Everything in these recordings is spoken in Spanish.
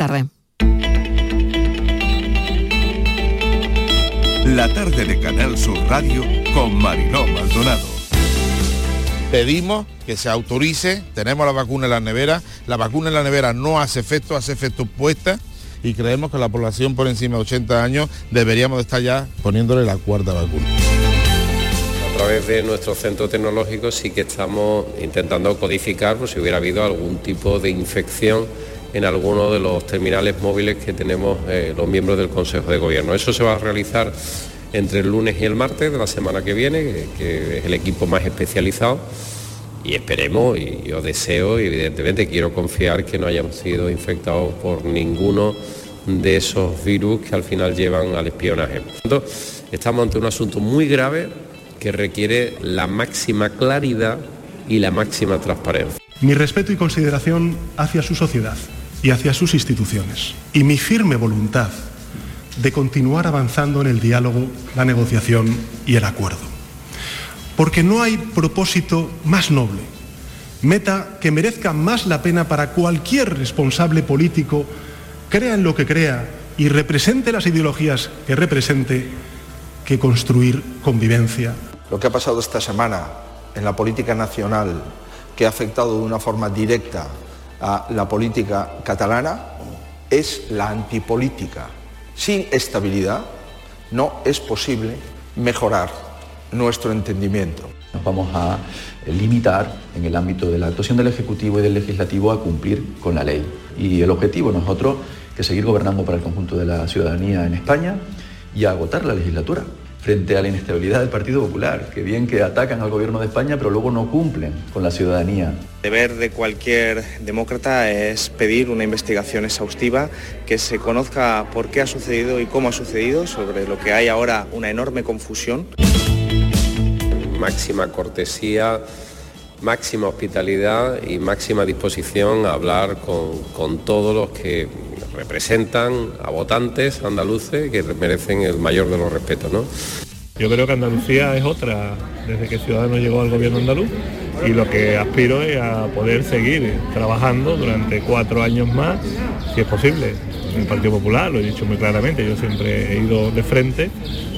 tarde. La tarde de Canal Sur Radio con Mariló Maldonado. Pedimos que se autorice, tenemos la vacuna en la nevera, la vacuna en la nevera no hace efecto, hace efecto puesta y creemos que la población por encima de 80 años deberíamos estar ya poniéndole la cuarta vacuna. A través de nuestro centro tecnológico sí que estamos intentando codificar por si hubiera habido algún tipo de infección en alguno de los terminales móviles que tenemos eh, los miembros del Consejo de Gobierno. Eso se va a realizar entre el lunes y el martes de la semana que viene, que, es el equipo más especializado. Y esperemos, y yo deseo, y evidentemente quiero confiar que no hayamos sido infectados por ninguno de esos virus que al final llevan al espionaje. Entonces, estamos ante un asunto muy grave que requiere la máxima claridad y la máxima transparencia. Mi respeto y consideración hacia su sociedad y hacia sus instituciones y mi firme voluntad de continuar avanzando en el diálogo, la negociación y el acuerdo. Porque no hay propósito más noble, meta que merezca más la pena para cualquier responsable político, crea en lo que crea y represente las ideologías que represente, que construir convivencia. Lo que ha pasado esta semana en la política nacional, que ha afectado de una forma directa a la política catalana, es la antipolítica. Sin estabilidad no es posible mejorar nuestro entendimiento. Nos vamos a limitar en el ámbito de la actuación del Ejecutivo y del Legislativo a cumplir con la ley. Y el objetivo nosotros que seguir gobernando para el conjunto de la ciudadanía en España y agotar la legislatura frente a la inestabilidad del Partido Popular, que bien que atacan al gobierno de España, pero luego no cumplen con la ciudadanía. El deber de cualquier demócrata es pedir una investigación exhaustiva, que se conozca por qué ha sucedido y cómo ha sucedido, sobre lo que hay ahora una enorme confusión. Máxima cortesía, máxima hospitalidad y máxima disposición a hablar con, con todos los que representan a votantes andaluces que merecen el mayor de los respetos. ¿no? Yo creo que Andalucía es otra desde que Ciudadanos llegó al gobierno andaluz y lo que aspiro es a poder seguir trabajando durante cuatro años más, si es posible. En el Partido Popular, lo he dicho muy claramente, yo siempre he ido de frente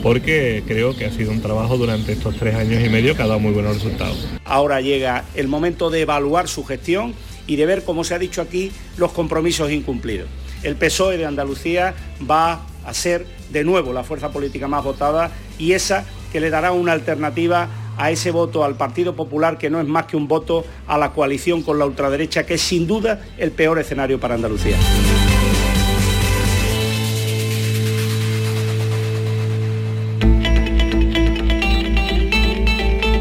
porque creo que ha sido un trabajo durante estos tres años y medio que ha dado muy buenos resultados. Ahora llega el momento de evaluar su gestión y de ver, como se ha dicho aquí, los compromisos incumplidos el PSOE de Andalucía va a ser de nuevo la fuerza política más votada y esa que le dará una alternativa a ese voto al Partido Popular, que no es más que un voto a la coalición con la ultraderecha, que es sin duda el peor escenario para Andalucía.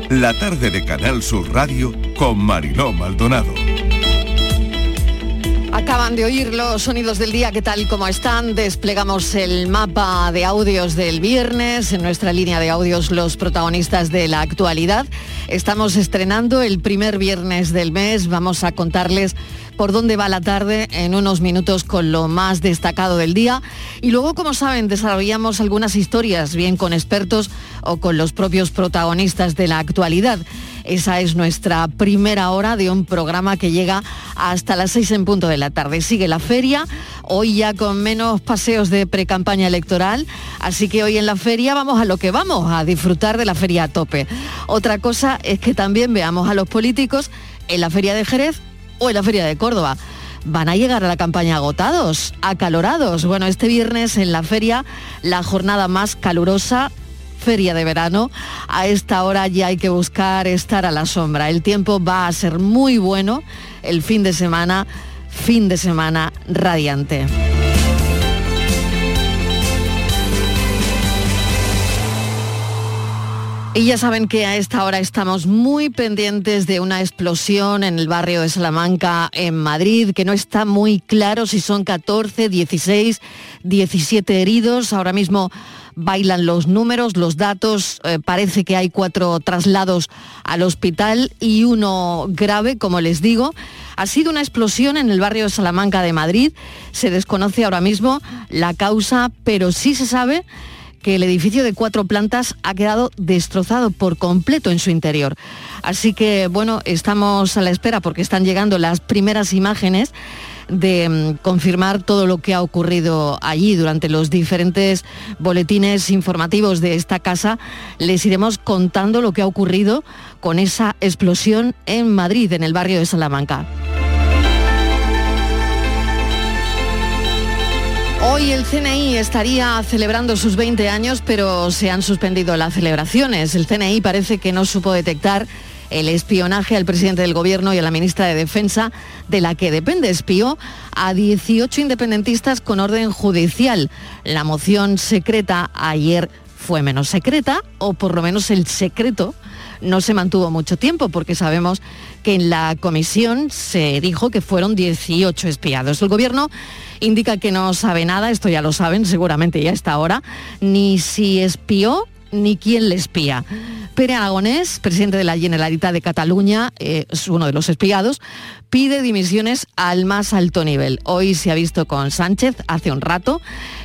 La tarde de Canal Sur Radio con Mariló Maldonado. Acaban de oír los sonidos del día que tal como están. Desplegamos el mapa de audios del viernes. En nuestra línea de audios los protagonistas de la actualidad. Estamos estrenando el primer viernes del mes. Vamos a contarles por dónde va la tarde en unos minutos con lo más destacado del día. Y luego, como saben, desarrollamos algunas historias, bien con expertos o con los propios protagonistas de la actualidad. Esa es nuestra primera hora de un programa que llega hasta las seis en punto de la tarde. Sigue la feria, hoy ya con menos paseos de pre-campaña electoral, así que hoy en la feria vamos a lo que vamos, a disfrutar de la feria a tope. Otra cosa es que también veamos a los políticos en la feria de Jerez o en la feria de Córdoba van a llegar a la campaña agotados, acalorados. Bueno, este viernes en la feria, la jornada más calurosa feria de verano. A esta hora ya hay que buscar estar a la sombra. El tiempo va a ser muy bueno el fin de semana, fin de semana radiante. Y ya saben que a esta hora estamos muy pendientes de una explosión en el barrio de Salamanca, en Madrid, que no está muy claro si son 14, 16, 17 heridos. Ahora mismo bailan los números, los datos. Eh, parece que hay cuatro traslados al hospital y uno grave, como les digo. Ha sido una explosión en el barrio de Salamanca de Madrid. Se desconoce ahora mismo la causa, pero sí se sabe que el edificio de cuatro plantas ha quedado destrozado por completo en su interior. Así que, bueno, estamos a la espera porque están llegando las primeras imágenes de mm, confirmar todo lo que ha ocurrido allí durante los diferentes boletines informativos de esta casa. Les iremos contando lo que ha ocurrido con esa explosión en Madrid, en el barrio de Salamanca. Hoy el CNI estaría celebrando sus 20 años, pero se han suspendido las celebraciones. El CNI parece que no supo detectar el espionaje al presidente del gobierno y a la ministra de Defensa, de la que depende. Espió a 18 independentistas con orden judicial. La moción secreta ayer fue menos secreta, o por lo menos el secreto no se mantuvo mucho tiempo, porque sabemos que en la comisión se dijo que fueron 18 espiados. El gobierno indica que no sabe nada, esto ya lo saben seguramente ya está ahora, ni si espió ni quién le espía. Pere Aragonés, presidente de la Generalitat de Cataluña, eh, es uno de los espiados, pide dimisiones al más alto nivel. Hoy se ha visto con Sánchez hace un rato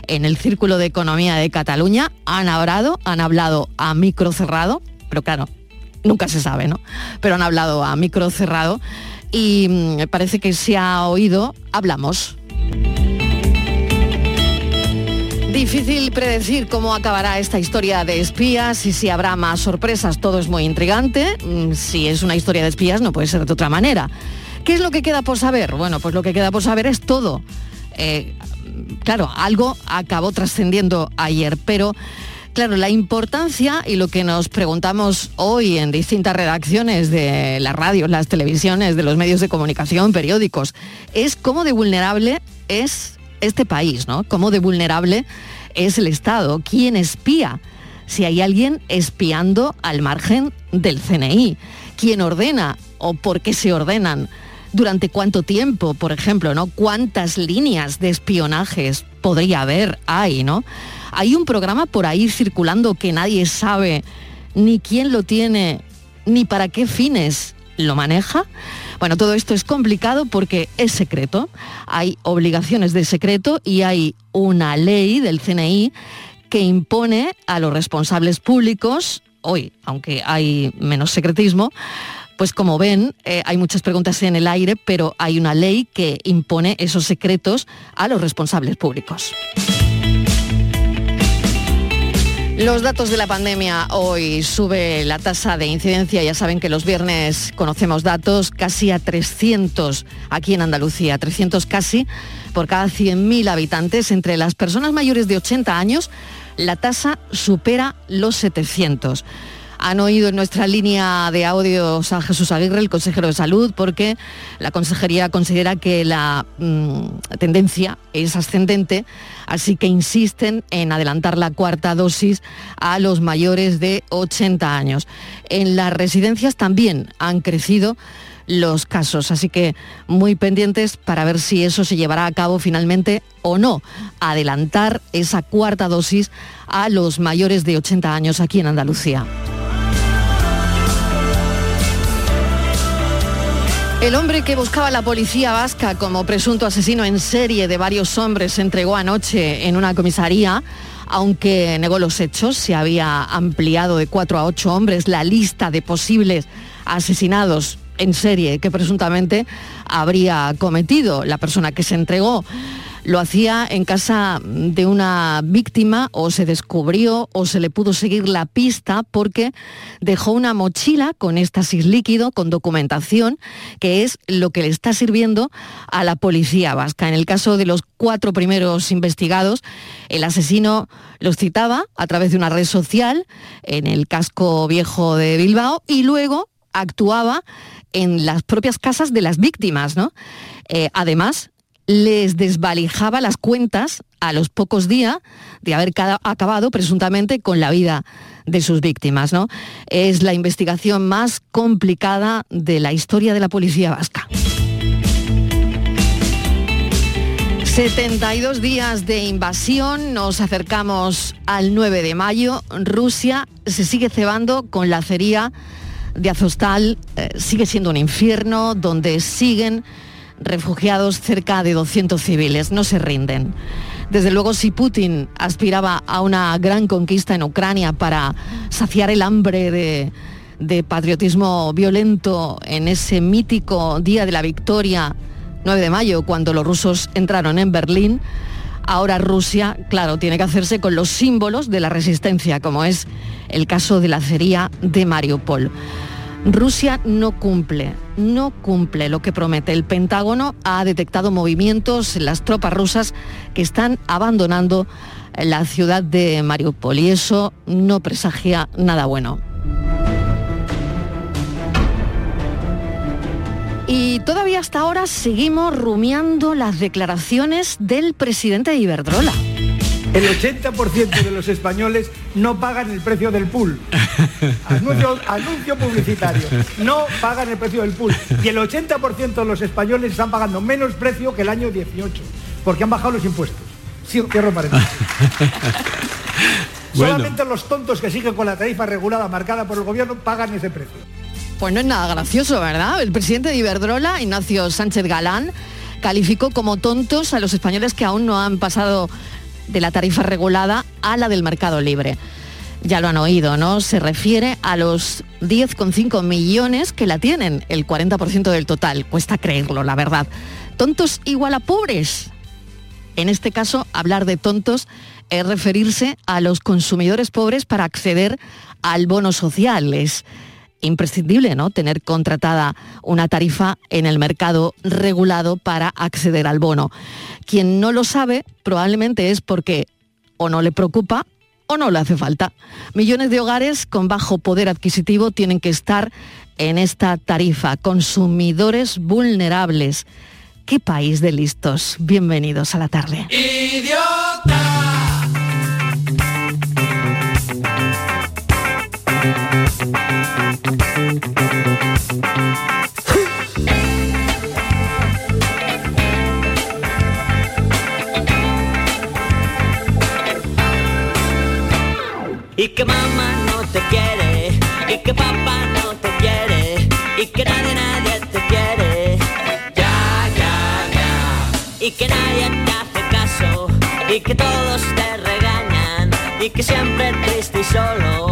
en el Círculo de Economía de Cataluña. Han hablado, han hablado a micro cerrado, pero claro, nunca se sabe, ¿no? Pero han hablado a micro cerrado y mm, parece que se ha oído, hablamos. Difícil predecir cómo acabará esta historia de espías y si habrá más sorpresas. Todo es muy intrigante. Mm, si es una historia de espías no puede ser de otra manera. ¿Qué es lo que queda por saber? Bueno, pues lo que queda por saber es todo. Eh, claro, algo acabó trascendiendo ayer, pero Claro, la importancia y lo que nos preguntamos hoy en distintas redacciones de las radios, las televisiones, de los medios de comunicación, periódicos, es cómo de vulnerable es este país, ¿no? Cómo de vulnerable es el Estado, quién espía, si hay alguien espiando al margen del CNI, quién ordena o por qué se ordenan, durante cuánto tiempo, por ejemplo, ¿no? Cuántas líneas de espionajes podría haber, hay, ¿no? Hay un programa por ahí circulando que nadie sabe ni quién lo tiene, ni para qué fines lo maneja. Bueno, todo esto es complicado porque es secreto. Hay obligaciones de secreto y hay una ley del CNI que impone a los responsables públicos, hoy, aunque hay menos secretismo, pues como ven, eh, hay muchas preguntas en el aire, pero hay una ley que impone esos secretos a los responsables públicos. Los datos de la pandemia hoy sube la tasa de incidencia. Ya saben que los viernes conocemos datos casi a 300 aquí en Andalucía, 300 casi por cada 100.000 habitantes. Entre las personas mayores de 80 años, la tasa supera los 700 han oído en nuestra línea de audios a Jesús Aguirre, el consejero de salud, porque la consejería considera que la mm, tendencia es ascendente, así que insisten en adelantar la cuarta dosis a los mayores de 80 años. En las residencias también han crecido los casos. Así que muy pendientes para ver si eso se llevará a cabo finalmente o no. Adelantar esa cuarta dosis a los mayores de 80 años aquí en Andalucía. El hombre que buscaba la policía vasca como presunto asesino en serie de varios hombres se entregó anoche en una comisaría. Aunque negó los hechos, se había ampliado de cuatro a ocho hombres la lista de posibles asesinados en serie que presuntamente habría cometido la persona que se entregó lo hacía en casa de una víctima o se descubrió o se le pudo seguir la pista porque dejó una mochila con éxtasis líquido, con documentación, que es lo que le está sirviendo a la policía vasca. En el caso de los cuatro primeros investigados, el asesino los citaba a través de una red social en el casco viejo de Bilbao y luego actuaba en las propias casas de las víctimas, ¿no? Eh, además, les desvalijaba las cuentas a los pocos días de haber acabado presuntamente con la vida de sus víctimas. ¿no? Es la investigación más complicada de la historia de la policía vasca. 72 días de invasión, nos acercamos al 9 de mayo. Rusia se sigue cebando con la acería de Azostal, eh, sigue siendo un infierno donde siguen refugiados, cerca de 200 civiles, no se rinden. Desde luego, si Putin aspiraba a una gran conquista en Ucrania para saciar el hambre de, patriotismo violento en ese mítico día de la victoria 9 de mayo, cuando los rusos entraron en Berlín. Ahora Rusia, claro, tiene que hacerse con los símbolos de la resistencia, como es el caso de la acería de Mariupol. Rusia no cumple, no cumple lo que promete. El Pentágono ha detectado movimientos en las tropas rusas que están abandonando la ciudad de Mariupol y eso no presagia nada bueno. Y todavía hasta ahora seguimos rumiando las declaraciones del presidente de Iberdrola. El 80% de los españoles no pagan el precio del pool. Anuncio, anuncio, publicitario. No pagan el precio del pool. Y el 80% de los españoles están pagando menos precio que el año 18, porque han bajado los impuestos. Sí, cierro paréntesis. Solamente los tontos que siguen con la tarifa regulada marcada por el gobierno pagan ese precio. Pues no es nada gracioso, ¿verdad? El presidente de Iberdrola, Ignacio Sánchez Galán, calificó como tontos a los españoles que aún no han pasado de la tarifa regulada a la del mercado libre. Ya lo han oído, ¿no? Se refiere a los 10,5 millones que la tienen, el 40% del total. Cuesta creerlo, la verdad. ¿Tontos igual a pobres? En este caso, hablar de tontos es referirse a los consumidores pobres para acceder al bono social. Es imprescindible ¿no? tener contratada una tarifa en el mercado regulado para acceder al bono. Quien no lo sabe probablemente es porque o no le preocupa o no le hace falta. Millones de hogares con bajo poder adquisitivo tienen que estar en esta tarifa, consumidores vulnerables. ¿Qué país de listos? Bienvenidos a la tarde. Y que mamá no te quiere, y que papá no te quiere, y que nadie, nadie te quiere. Ya, ya, ya. Y que nadie te hace caso, y que todos te regañan, y que siempre triste y solo.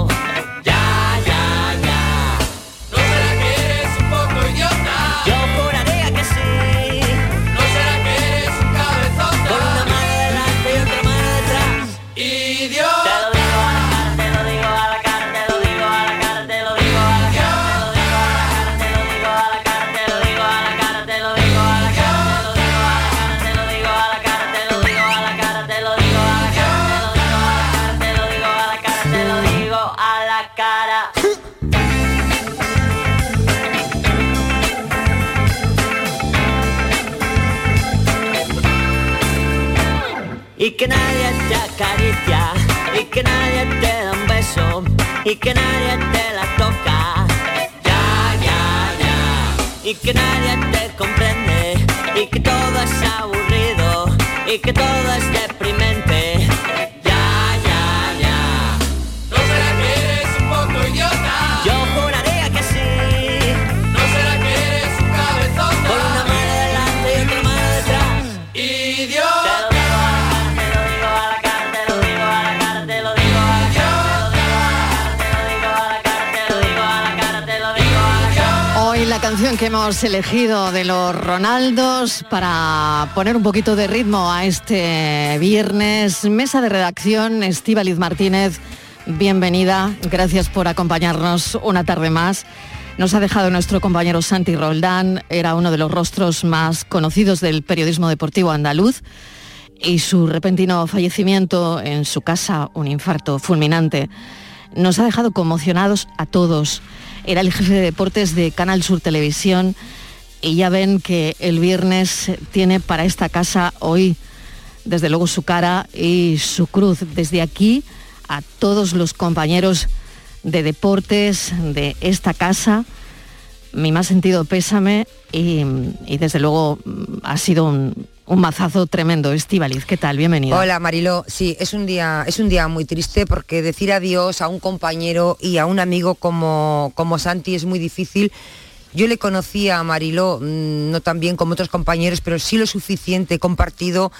Y que nadie te la toca. Ya, ya, ya. Y que nadie te comprende, y que todo es aburrido, y que todo es deprimente. Hemos elegido de los Ronaldos para poner un poquito de ritmo a este viernes. Mesa de redacción, Estíbaliz Martínez, bienvenida. Gracias por acompañarnos una tarde más. Nos ha dejado nuestro compañero Santi Roldán, era uno de los rostros más conocidos del periodismo deportivo andaluz y su repentino fallecimiento en su casa, un infarto fulminante, nos ha dejado conmocionados a todos. Era el jefe de deportes de Canal Sur Televisión y ya ven que el viernes tiene para esta casa hoy, desde luego, su cara y su cruz. Desde aquí a todos los compañeros de deportes de esta casa, mi más sentido pésame y, y desde luego mm, ha sido un, un mazazo tremendo. Estivaliz, ¿qué tal? Bienvenida. Hola Mariló, sí, es un día, es un día muy triste porque decir adiós a un compañero y a un amigo como, como Santi es muy difícil. Yo le conocía a Mariló, mm, no tan bien como otros compañeros, pero sí lo suficiente. He compartido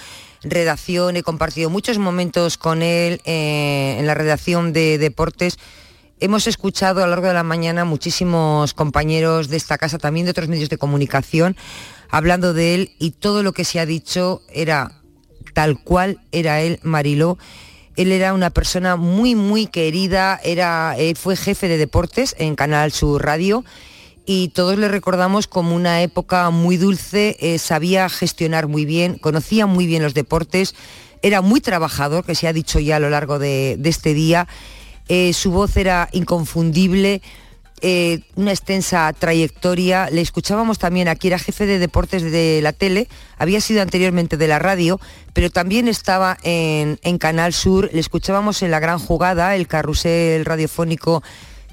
redacción, he compartido muchos momentos con él eh, en la redacción de deportes. Hemos escuchado a lo largo de la mañana muchísimos compañeros de esta casa, también de otros medios de comunicación, hablando de él y todo lo que se ha dicho era tal cual era él, Mariló. Él era una persona muy, muy querida, era, eh, fue jefe de deportes en Canal Sur Radio y todos le recordamos como una época muy dulce, eh, sabía gestionar muy bien, conocía muy bien los deportes, era muy trabajador, que se ha dicho ya a lo largo de, este día, eh, su voz era inconfundible, eh, una extensa trayectoria. Le escuchábamos también aquí, era jefe de deportes de la tele, había sido anteriormente de la radio, pero también estaba en, Canal Sur. Le escuchábamos en La Gran Jugada, el carrusel radiofónico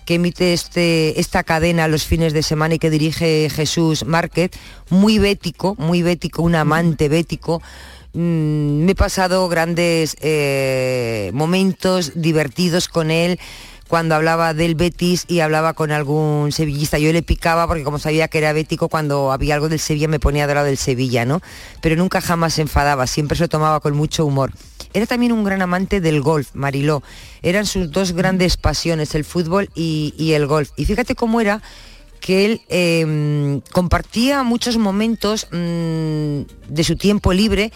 que emite este, esta cadena los fines de semana y que dirige Jesús Márquez, muy bético, muy bético, un amante bético. Mm, me he pasado grandes eh, momentos divertidos con él cuando hablaba del Betis y hablaba con algún sevillista. Yo le picaba porque como sabía que era bético, cuando había algo del Sevilla me ponía de lado del Sevilla, ¿no? Pero nunca jamás se enfadaba, siempre se lo tomaba con mucho humor. Era también un gran amante del golf, Mariló. Eran sus dos grandes pasiones, el fútbol y, el golf. Y fíjate cómo era que él eh, compartía muchos momentos mmm, de su tiempo libre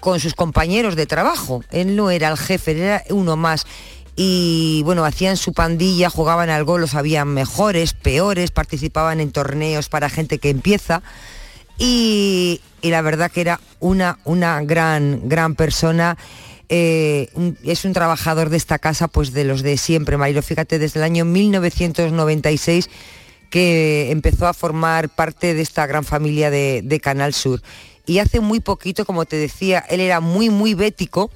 con sus compañeros de trabajo. Él no era el jefe, era uno más y bueno, hacían su pandilla, jugaban al gol, los habían mejores, peores, participaban en torneos para gente que empieza y, y la verdad que era una, una gran, gran persona. Eh, es un trabajador de esta casa, pues de los de siempre, Marilo. Fíjate, desde el año 1996 que empezó a formar parte de esta gran familia de, de Canal Sur. Y hace muy poquito, como te decía, él era muy, muy bético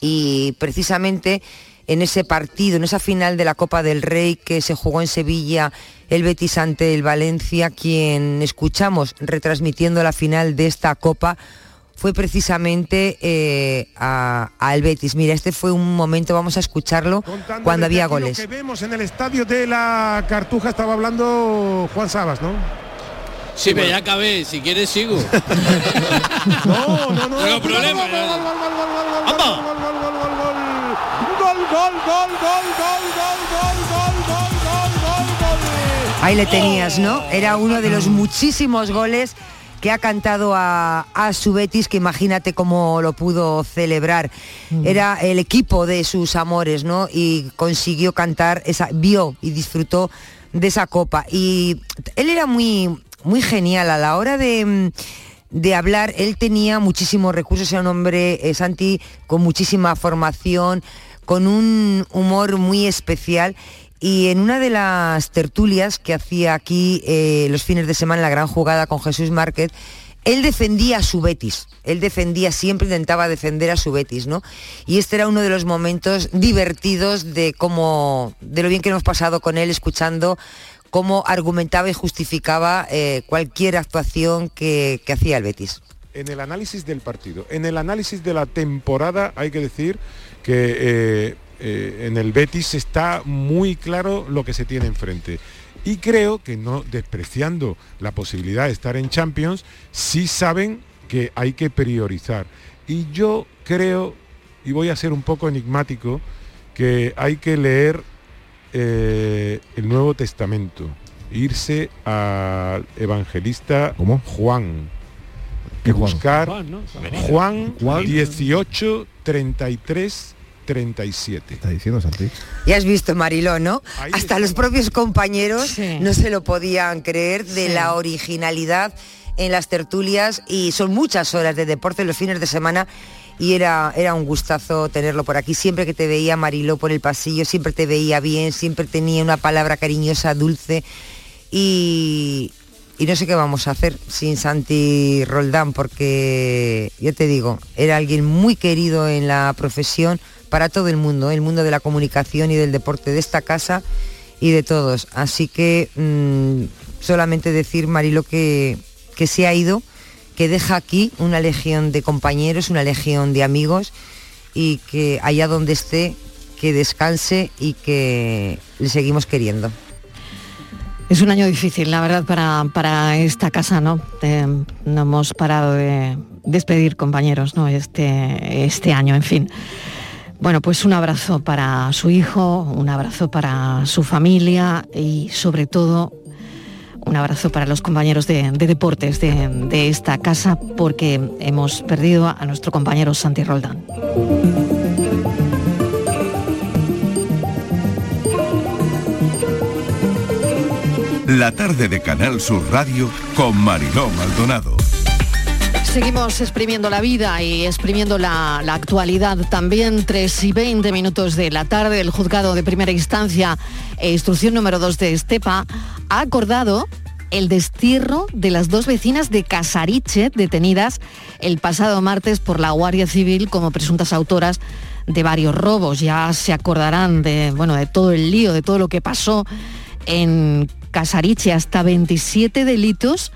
y precisamente en ese partido, en esa final de la Copa del Rey que se jugó en Sevilla, el Betis ante el Valencia, quien escuchamos retransmitiendo la final de esta Copa fue precisamente eh, a, a, el Betis. Mira, este fue un momento, vamos a escucharlo, Contando cuando había goles. Lo que vemos en el estadio de la Cartuja estaba hablando Juan Sabas, ¿no? Sí, pero ya acabé, si quieres sigo. no, no, no. Gol, gol, gol, gol, gol, gol, gol, gol, gol, gol, gol, gol. Ahí le tenías, ¿no? Era uno de los muchísimos goles que ha cantado a, a, su Betis, que imagínate cómo lo pudo celebrar. Mm. Era el equipo de sus amores, ¿no? Y consiguió cantar, esa, vio y disfrutó de esa copa. Y él era muy, muy genial a la hora de, de hablar. Él tenía muchísimos recursos, era un hombre, eh, Santi, con muchísima formación, con un humor muy especial y en una de las tertulias que hacía aquí eh, los fines de semana, la gran jugada con Jesús Márquez, él defendía a su Betis, él defendía, siempre intentaba defender a su Betis, ¿no? Y este era uno de los momentos divertidos de cómo, de lo bien que hemos pasado con él, escuchando cómo argumentaba y justificaba eh, cualquier actuación que, que hacía el Betis. En el análisis del partido, en el análisis de la temporada, hay que decir que eh, eh, en el Betis está muy claro lo que se tiene enfrente. Y creo que no despreciando la posibilidad de estar en Champions, sí saben que hay que priorizar. Y yo creo, y voy a ser un poco enigmático, que hay que leer eh, el Nuevo Testamento, irse al evangelista ¿Cómo? Juan. Juan? buscar Juan, ¿no? Juan, Juan. 18, 33, 37. Está diciendo Santi. Ya has visto, Mariló, ¿no? Ahí Hasta los propios compañeros Sí. no se lo podían creer de Sí. la originalidad en las tertulias y son muchas horas de deporte los fines de semana y era, era un gustazo tenerlo por aquí. Siempre que te veía Mariló por el pasillo, siempre te veía bien, siempre tenía una palabra cariñosa, dulce y, y no sé qué vamos a hacer sin Santi Roldán porque, ya te digo, era alguien muy querido en la profesión para todo el mundo, el mundo de la comunicación y del deporte de esta casa y de todos. Así que mm, solamente decir, Marilo, que, que se ha ido, que deja aquí una legión de compañeros, una legión de amigos y que allá donde esté, que descanse y que le seguimos queriendo. Es un año difícil, la verdad, para, para esta casa, ¿no? Eh, no hemos parado de despedir compañeros, ¿no? Este, este año, en fin. Bueno, pues un abrazo para su hijo, un abrazo para su familia y sobre todo Un abrazo para los compañeros de, de deportes de, de esta casa porque hemos perdido a nuestro compañero Santi Roldán. La tarde de Canal Sur Radio con Mariló Maldonado. Seguimos exprimiendo la vida y exprimiendo la, actualidad también. 3 y 20 minutos de la tarde, el juzgado de primera instancia e instrucción número 2 de Estepa ha acordado el destierro de las dos vecinas de Casariche detenidas el pasado martes por la Guardia Civil como presuntas autoras de varios robos. Ya se acordarán de, bueno, de todo el lío, de todo lo que pasó en Casariche. Hasta 27 delitos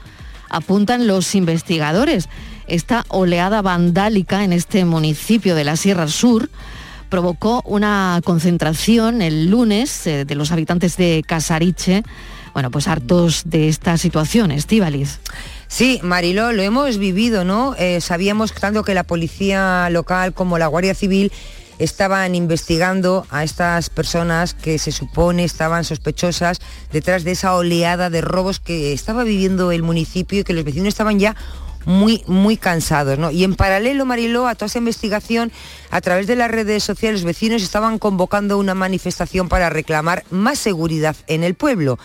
apuntan los investigadores. Esta oleada vandálica en este municipio de la Sierra Sur provocó una concentración el lunes eh, de los habitantes de Casariche, bueno, pues hartos de esta situación, Estíbaliz. Sí, Mariló, lo hemos vivido, ¿no? Eh, sabíamos tanto que la policía local como la Guardia Civil estaban investigando a estas personas que se supone estaban sospechosas detrás de esa oleada de robos que estaba viviendo el municipio y que los vecinos estaban ya muy, muy cansados. ¿no? Y en paralelo, Mariló, a toda esa investigación, a través de las redes sociales, los vecinos estaban convocando una manifestación para reclamar más seguridad en el pueblo.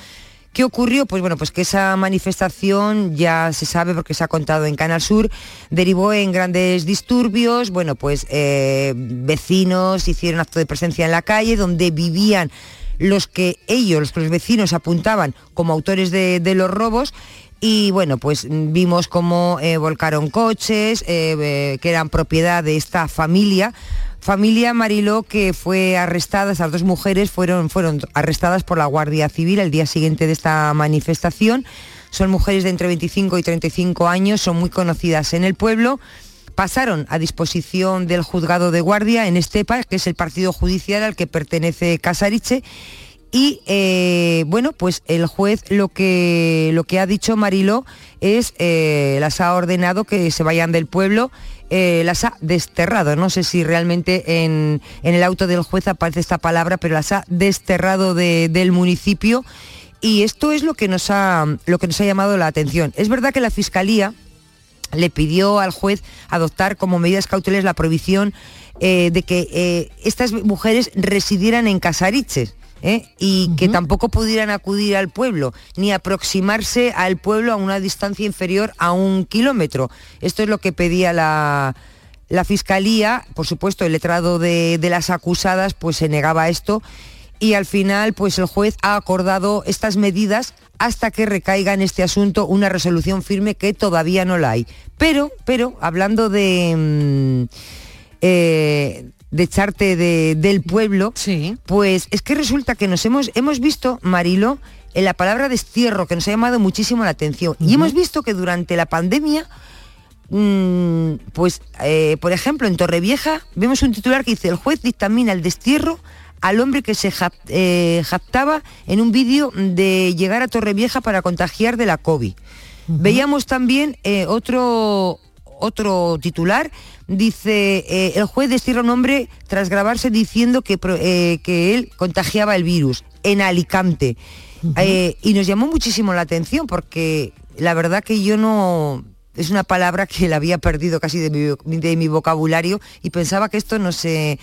¿Qué ocurrió? Pues bueno, pues que esa manifestación ya se sabe porque se ha contado en Canal Sur, derivó en grandes disturbios, bueno, pues eh, vecinos hicieron acto de presencia en la calle donde vivían los que ellos, los que los vecinos apuntaban como autores de, de los robos y bueno, pues vimos cómo eh, volcaron coches eh, eh, que eran propiedad de esta familia. Familia Mariló que fue arrestada, esas dos mujeres fueron, fueron arrestadas por la Guardia Civil el día siguiente de esta manifestación. Son mujeres de entre 25 y 35 años, son muy conocidas en el pueblo. Pasaron a disposición del juzgado de guardia en Estepa, que es el partido judicial al que pertenece Casariche, y eh, bueno, pues el juez lo que, lo que ha dicho Mariló es, eh, las ha ordenado que se vayan del pueblo, eh, las ha desterrado. No sé si realmente en, en, el auto del juez aparece esta palabra, pero las ha desterrado de, del municipio. Y esto es lo que, nos ha, lo que nos ha llamado la atención. Es verdad que la Fiscalía le pidió al juez adoptar como medidas cautelares la prohibición de que estas mujeres residieran en Casariches ¿eh? y que tampoco pudieran acudir al pueblo, ni aproximarse al pueblo a una distancia inferior a un kilómetro. Esto es lo que pedía la, la Fiscalía, por supuesto el letrado de, de, las acusadas pues se negaba a esto y al final pues el juez ha acordado estas medidas hasta que recaiga en este asunto una resolución firme que todavía no la hay. Pero, pero, hablando de... Mmm, eh, de echarte de, del pueblo, sí. pues es que resulta que nos hemos, hemos visto, Marilo, en la palabra destierro, que nos ha llamado muchísimo la atención. Uh -huh. Y hemos visto que durante la pandemia, mmm, pues, eh, por ejemplo, en Torrevieja, vemos un titular que dice, el juez dictamina el destierro al hombre que se eh, jactaba en un vídeo de llegar a Torrevieja para contagiar de la COVID. Uh -huh. Veíamos también eh, otro, otro titular, dice, eh, el juez destierra un hombre tras grabarse diciendo que, eh, que él contagiaba el virus en Alicante. Uh -huh. eh, y nos llamó muchísimo la atención porque la verdad que yo no... Es una palabra que la había perdido casi de mi, de mi vocabulario y pensaba que esto no se...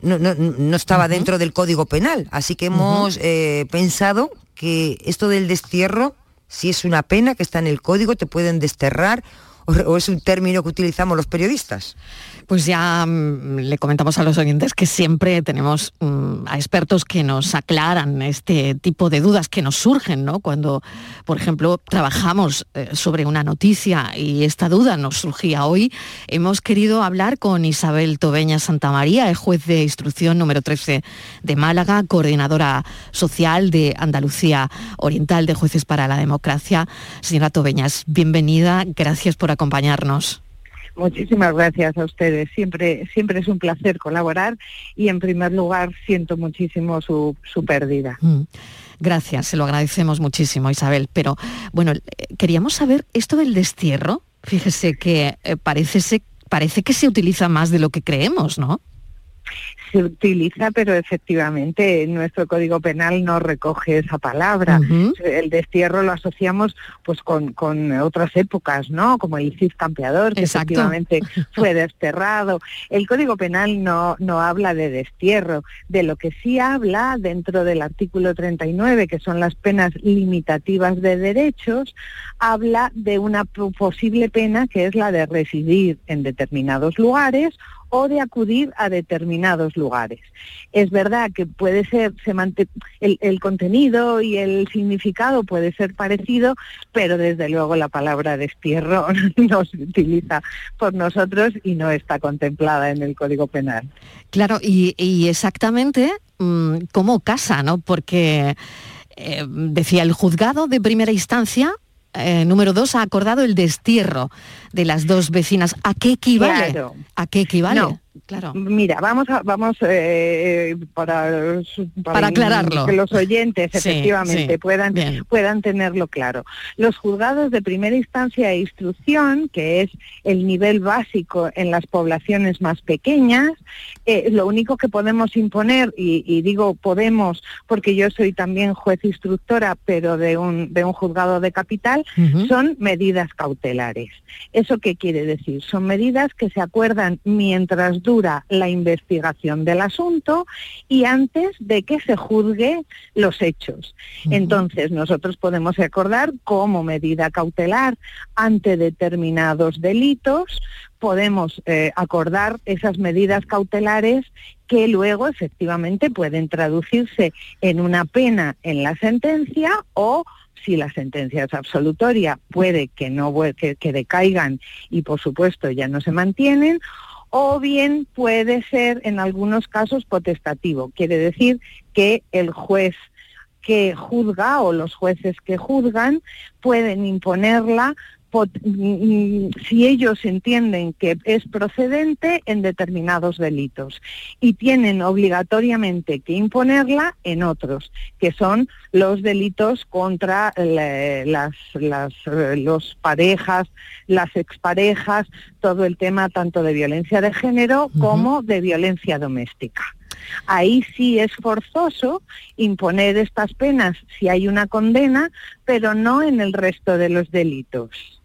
No, no, no estaba uh -huh. dentro del Código Penal. Así que hemos uh -huh. pensado que esto del destierro, si es una pena que está en el Código, te pueden desterrar o es un término que utilizamos los periodistas? Pues ya mmm, le comentamos a los oyentes que siempre tenemos mmm, a expertos que nos aclaran este tipo de dudas que nos surgen, ¿no? Cuando, por ejemplo, trabajamos eh, sobre una noticia y esta duda nos surgía hoy, hemos querido hablar con Isabel Tobeña Santamaría, el juez de instrucción número 13 de Málaga, coordinadora social de Andalucía Oriental de Jueces para la Democracia. Señora Tobeñas, bienvenida, gracias por acompañarnos. Muchísimas gracias a ustedes. Siempre, siempre es un placer colaborar y en primer lugar siento muchísimo su, su pérdida. Mm. Gracias, se lo agradecemos muchísimo, Isabel. Pero bueno, eh, queríamos saber esto del destierro. Fíjese que eh, parece, se, parece que se utiliza más de lo que creemos, ¿no? Se utiliza, pero efectivamente nuestro Código Penal no recoge esa palabra. El destierro lo asociamos pues con, con otras épocas, ¿no? Como el Cid campeador, que Exacto. efectivamente fue desterrado. El Código Penal no, no habla de destierro. De lo que sí habla dentro del artículo 39, que son las penas limitativas de derechos, habla de una po- posible pena que es la de residir en determinados lugares o de acudir a determinados lugares. Es verdad que puede ser, se el, el contenido y el significado puede ser parecido, pero desde luego la palabra destierro no se utiliza por nosotros y no está contemplada en el Código Penal. Claro, y, y exactamente mm, cómo casa, ¿no? Porque eh, decía el juzgado de primera instancia. Eh, número dos, ha acordado el destierro de las dos vecinas. ¿A qué equivale? Claro. ¿A qué equivale? No. Claro. Mira, vamos a, vamos eh, para, su- Para aclararlo. que los oyentes Sí, efectivamente sí. puedan Bien. puedan tenerlo claro. Los juzgados de primera instancia e instrucción, que es el nivel básico en las poblaciones más pequeñas, eh, lo único que podemos imponer y, y digo podemos porque yo soy también juez instructora, pero de un de un juzgado de capital, son medidas cautelares. ¿Eso qué quiere decir? Son medidas que se acuerdan mientras dura la investigación del asunto y antes de que se juzgue los hechos. Entonces, nosotros podemos acordar como medida cautelar ante determinados delitos, podemos eh, acordar esas medidas cautelares que luego efectivamente pueden traducirse en una pena en la sentencia o si la sentencia es absolutoria, puede que no que, que decaigan y por supuesto ya no se mantienen, o bien puede ser en algunos casos potestativo, quiere decir que el juez que juzga o los jueces que juzgan pueden imponerla si ellos entienden que es procedente en determinados delitos y tienen obligatoriamente que imponerla en otros, que son los delitos contra las, las, los parejas, las exparejas, todo el tema tanto de violencia de género como de violencia doméstica. Ahí sí es forzoso imponer estas penas si hay una condena, pero no en el resto de los delitos.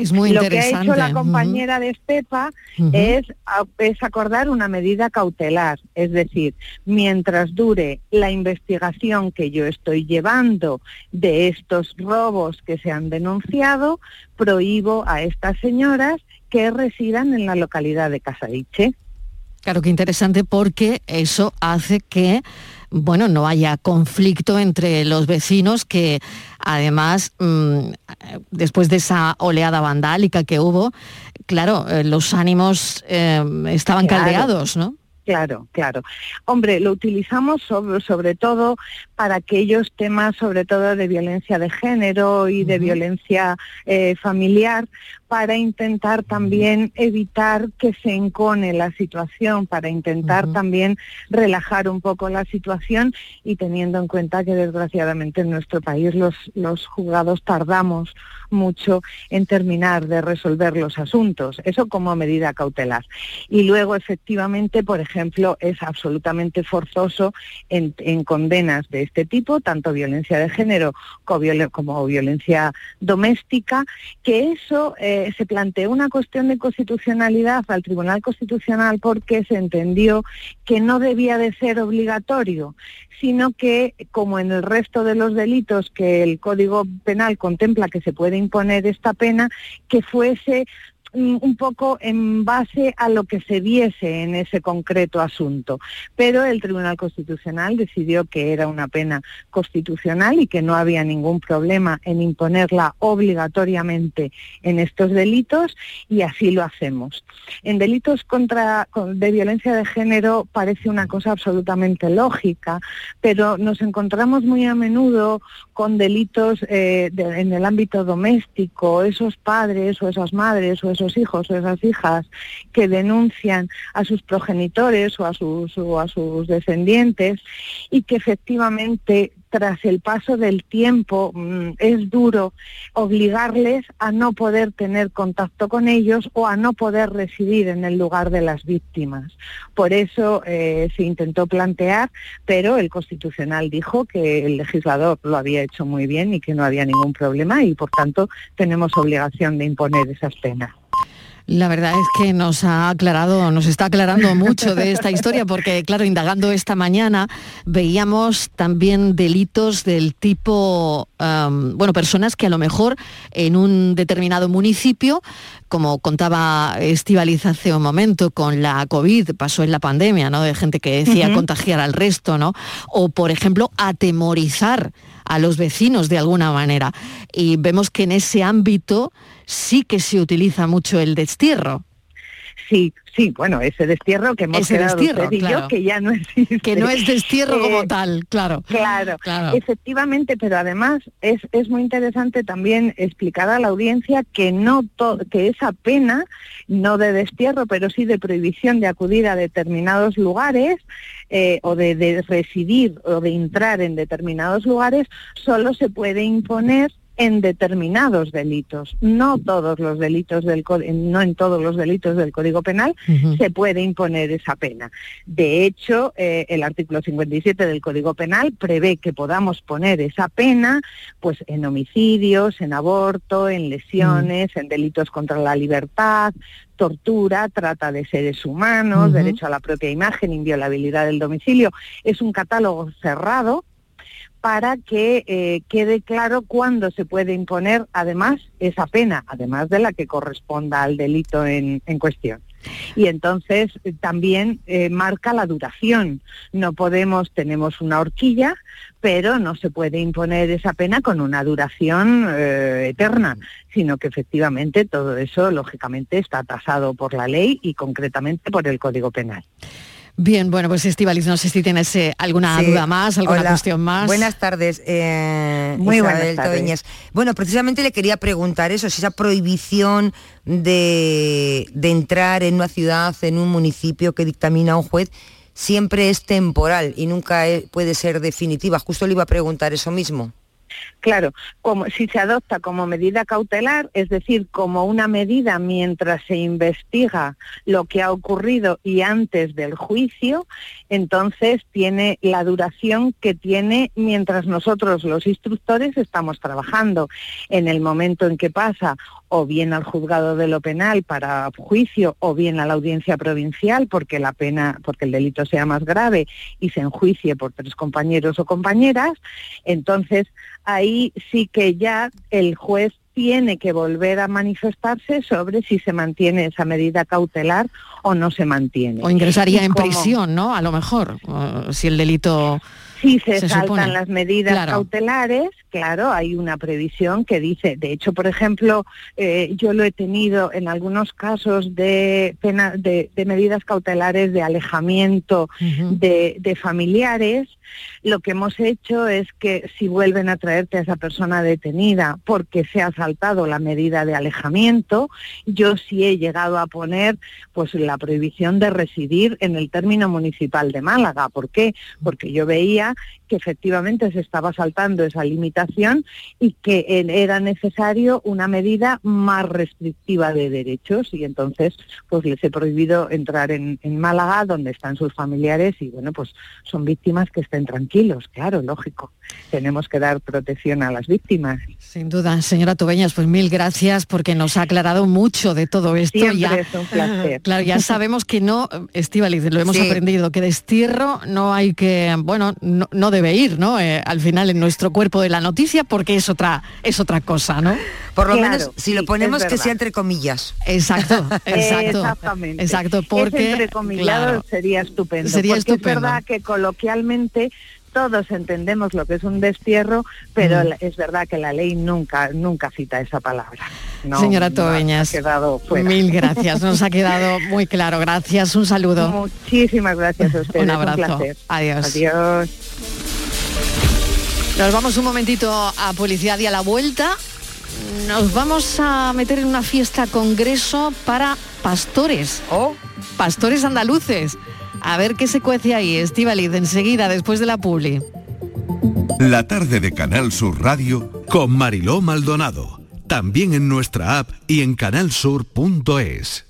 Es muy Lo que ha hecho la compañera de Estepa es acordar una medida cautelar, es decir, mientras dure la investigación que yo estoy llevando de estos robos que se han denunciado, prohíbo a estas señoras que residan en la localidad de Casadiche. Claro que interesante porque eso hace que bueno, no haya conflicto entre los vecinos que además mm, después de esa oleada vandálica que hubo, claro, eh, los ánimos eh, estaban Claro. caldeados, ¿no? Claro, claro. Hombre, lo utilizamos sobre, sobre todo para aquellos temas, sobre todo de violencia de género y de violencia eh, familiar, para intentar también evitar que se encone la situación, para intentar también relajar un poco la situación y teniendo en cuenta que desgraciadamente en nuestro país los, los juzgados tardamos mucho en terminar de resolver los asuntos, eso como medida cautelar. Y luego, efectivamente, por ejemplo, es absolutamente forzoso en, en condenas de este tipo, tanto violencia de género como, violen- como violencia doméstica, que eso eh, se planteó una cuestión de constitucionalidad al Tribunal Constitucional porque se entendió que no debía de ser obligatorio, sino que, como en el resto de los delitos que el Código Penal contempla que se puede imponer esta pena, que fuese un poco en base a lo que se viese en ese concreto asunto. Pero el Tribunal Constitucional decidió que era una pena constitucional y que no había ningún problema en imponerla obligatoriamente en estos delitos y así lo hacemos. En delitos contra con- de violencia de género parece una cosa absolutamente lógica, pero nos encontramos muy a menudo con delitos eh, en el ámbito doméstico, esos padres o esas madres o esos hijos o esas hijas que denuncian a sus progenitores o a sus, o a sus descendientes y que efectivamente tras el paso del tiempo mm, es duro obligarles a no poder tener contacto con ellos o a no poder residir en el lugar de las víctimas. Por eso eh, se intentó plantear, pero el Constitucional dijo que el legislador lo había hecho muy bien y que no había ningún problema y por tanto tenemos obligación de imponer esas penas. La verdad es que nos ha aclarado, nos está aclarando mucho de esta historia, porque claro, indagando esta mañana veíamos también delitos del tipo, um, bueno, personas que a lo mejor en un determinado municipio, como contaba Estivaliz hace un momento con la COVID, pasó en la pandemia, ¿no? De gente que decía contagiar al resto, ¿no? O por ejemplo, atemorizar a los vecinos de alguna manera. Y vemos que en ese ámbito sí que se utiliza mucho el destierro. Sí, sí, bueno, ese destierro que hemos Ese quedado destierro, usted y yo, que ya no existe. Que no es destierro Eh, como tal, claro. Claro, Claro. efectivamente, pero además es, es muy interesante también explicar a la audiencia que no to- que esa pena, no de destierro, pero sí de prohibición de acudir a determinados lugares eh, o de, de residir o de entrar en determinados lugares, solo se puede imponer en determinados delitos, no todos los delitos del no en todos los delitos del Código Penal se puede imponer esa pena. De hecho, eh, el artículo 57 del Código Penal prevé que podamos poner esa pena pues en homicidios, en aborto, en lesiones, en delitos contra la libertad, tortura, trata de seres humanos, derecho a la propia imagen, inviolabilidad del domicilio. Es un catálogo cerrado para que eh, quede claro cuándo se puede imponer además esa pena, además de la que corresponda al delito en, cuestión. Y entonces eh, también eh, marca la duración. No podemos, tenemos una horquilla, pero no se puede imponer esa pena con una duración eh, eterna, sino que efectivamente todo eso, lógicamente, está tasado por la ley y concretamente por el Código Penal. Bien, bueno, pues Estivaliz, no sé si tienes eh, alguna Sí. duda más, alguna Hola. cuestión más. Buenas tardes, eh, Muy Isabel buenas tardes. Bueno, precisamente le quería preguntar eso, si esa prohibición de, de entrar en una ciudad, en un municipio que dictamina un juez, siempre es temporal y nunca e- puede ser definitiva. Justo le iba a preguntar eso mismo. Claro, como si se adopta como medida cautelar, es decir, como una medida mientras se investiga lo que ha ocurrido y antes del juicio, entonces tiene la duración que tiene mientras nosotros los instructores estamos trabajando. En el momento en que pasa o bien al juzgado de lo penal para juicio o bien a la audiencia provincial porque la pena porque el delito sea más grave y se enjuicie por tres compañeros o compañeras, entonces ahí sí que ya el juez tiene que volver a manifestarse sobre si se mantiene esa medida cautelar o no se mantiene. O ingresaría en como- prisión, ¿no? A lo mejor, si el delito Si se, se saltan supone. las medidas Claro. cautelares, claro, hay una previsión que dice, de hecho, por ejemplo, eh, yo lo he tenido en algunos casos de, pena, de, de medidas cautelares de alejamiento de, de familiares, lo que hemos hecho es que si vuelven a traerte a esa persona detenida porque se ha saltado la medida de alejamiento, yo sí he llegado a poner pues la prohibición de residir en el término municipal de Málaga. ¿Por qué? Porque yo veía que efectivamente se estaba saltando esa limitación y que eh, era necesario una medida más restrictiva de derechos y entonces pues les he prohibido entrar en, en Málaga donde están sus familiares y bueno pues son víctimas que estén tranquilos, claro, lógico. Tenemos que dar protección a las víctimas. Sin duda, señora Tubeñas, pues mil gracias porque nos ha aclarado mucho de todo esto. Siempre ya, es un placer. Claro, ya sabemos que no, Estivaliz, lo hemos Sí. aprendido, que destierro no hay que, bueno, no, no debe ir, ¿no? Eh, al final en nuestro cuerpo de la noticia porque es otra, es otra cosa, ¿no? Por lo Claro, menos, si lo ponemos que sea entre comillas. Exacto, exacto. Exactamente. Exacto, porque Ese entrecomillado claro, sería estupendo. Sería porque estupendo. es verdad que coloquialmente todos entendemos lo que es un destierro, pero Mm. es verdad que la ley nunca nunca cita esa palabra. No, Señora Tobeñas, mil gracias, nos ha quedado muy claro. Gracias, un saludo. Muchísimas gracias a ustedes. Un abrazo. placer. Adiós. Adiós. Nos vamos un momentito a publicidad y a la vuelta. Nos vamos a meter en una fiesta congreso para pastores. ¿Oh? Pastores andaluces. A ver qué se cuece ahí, Estivaliz, enseguida, después de la publi. La tarde de Canal Sur Radio con Mariló Maldonado. También en nuestra app y en canalsur.es.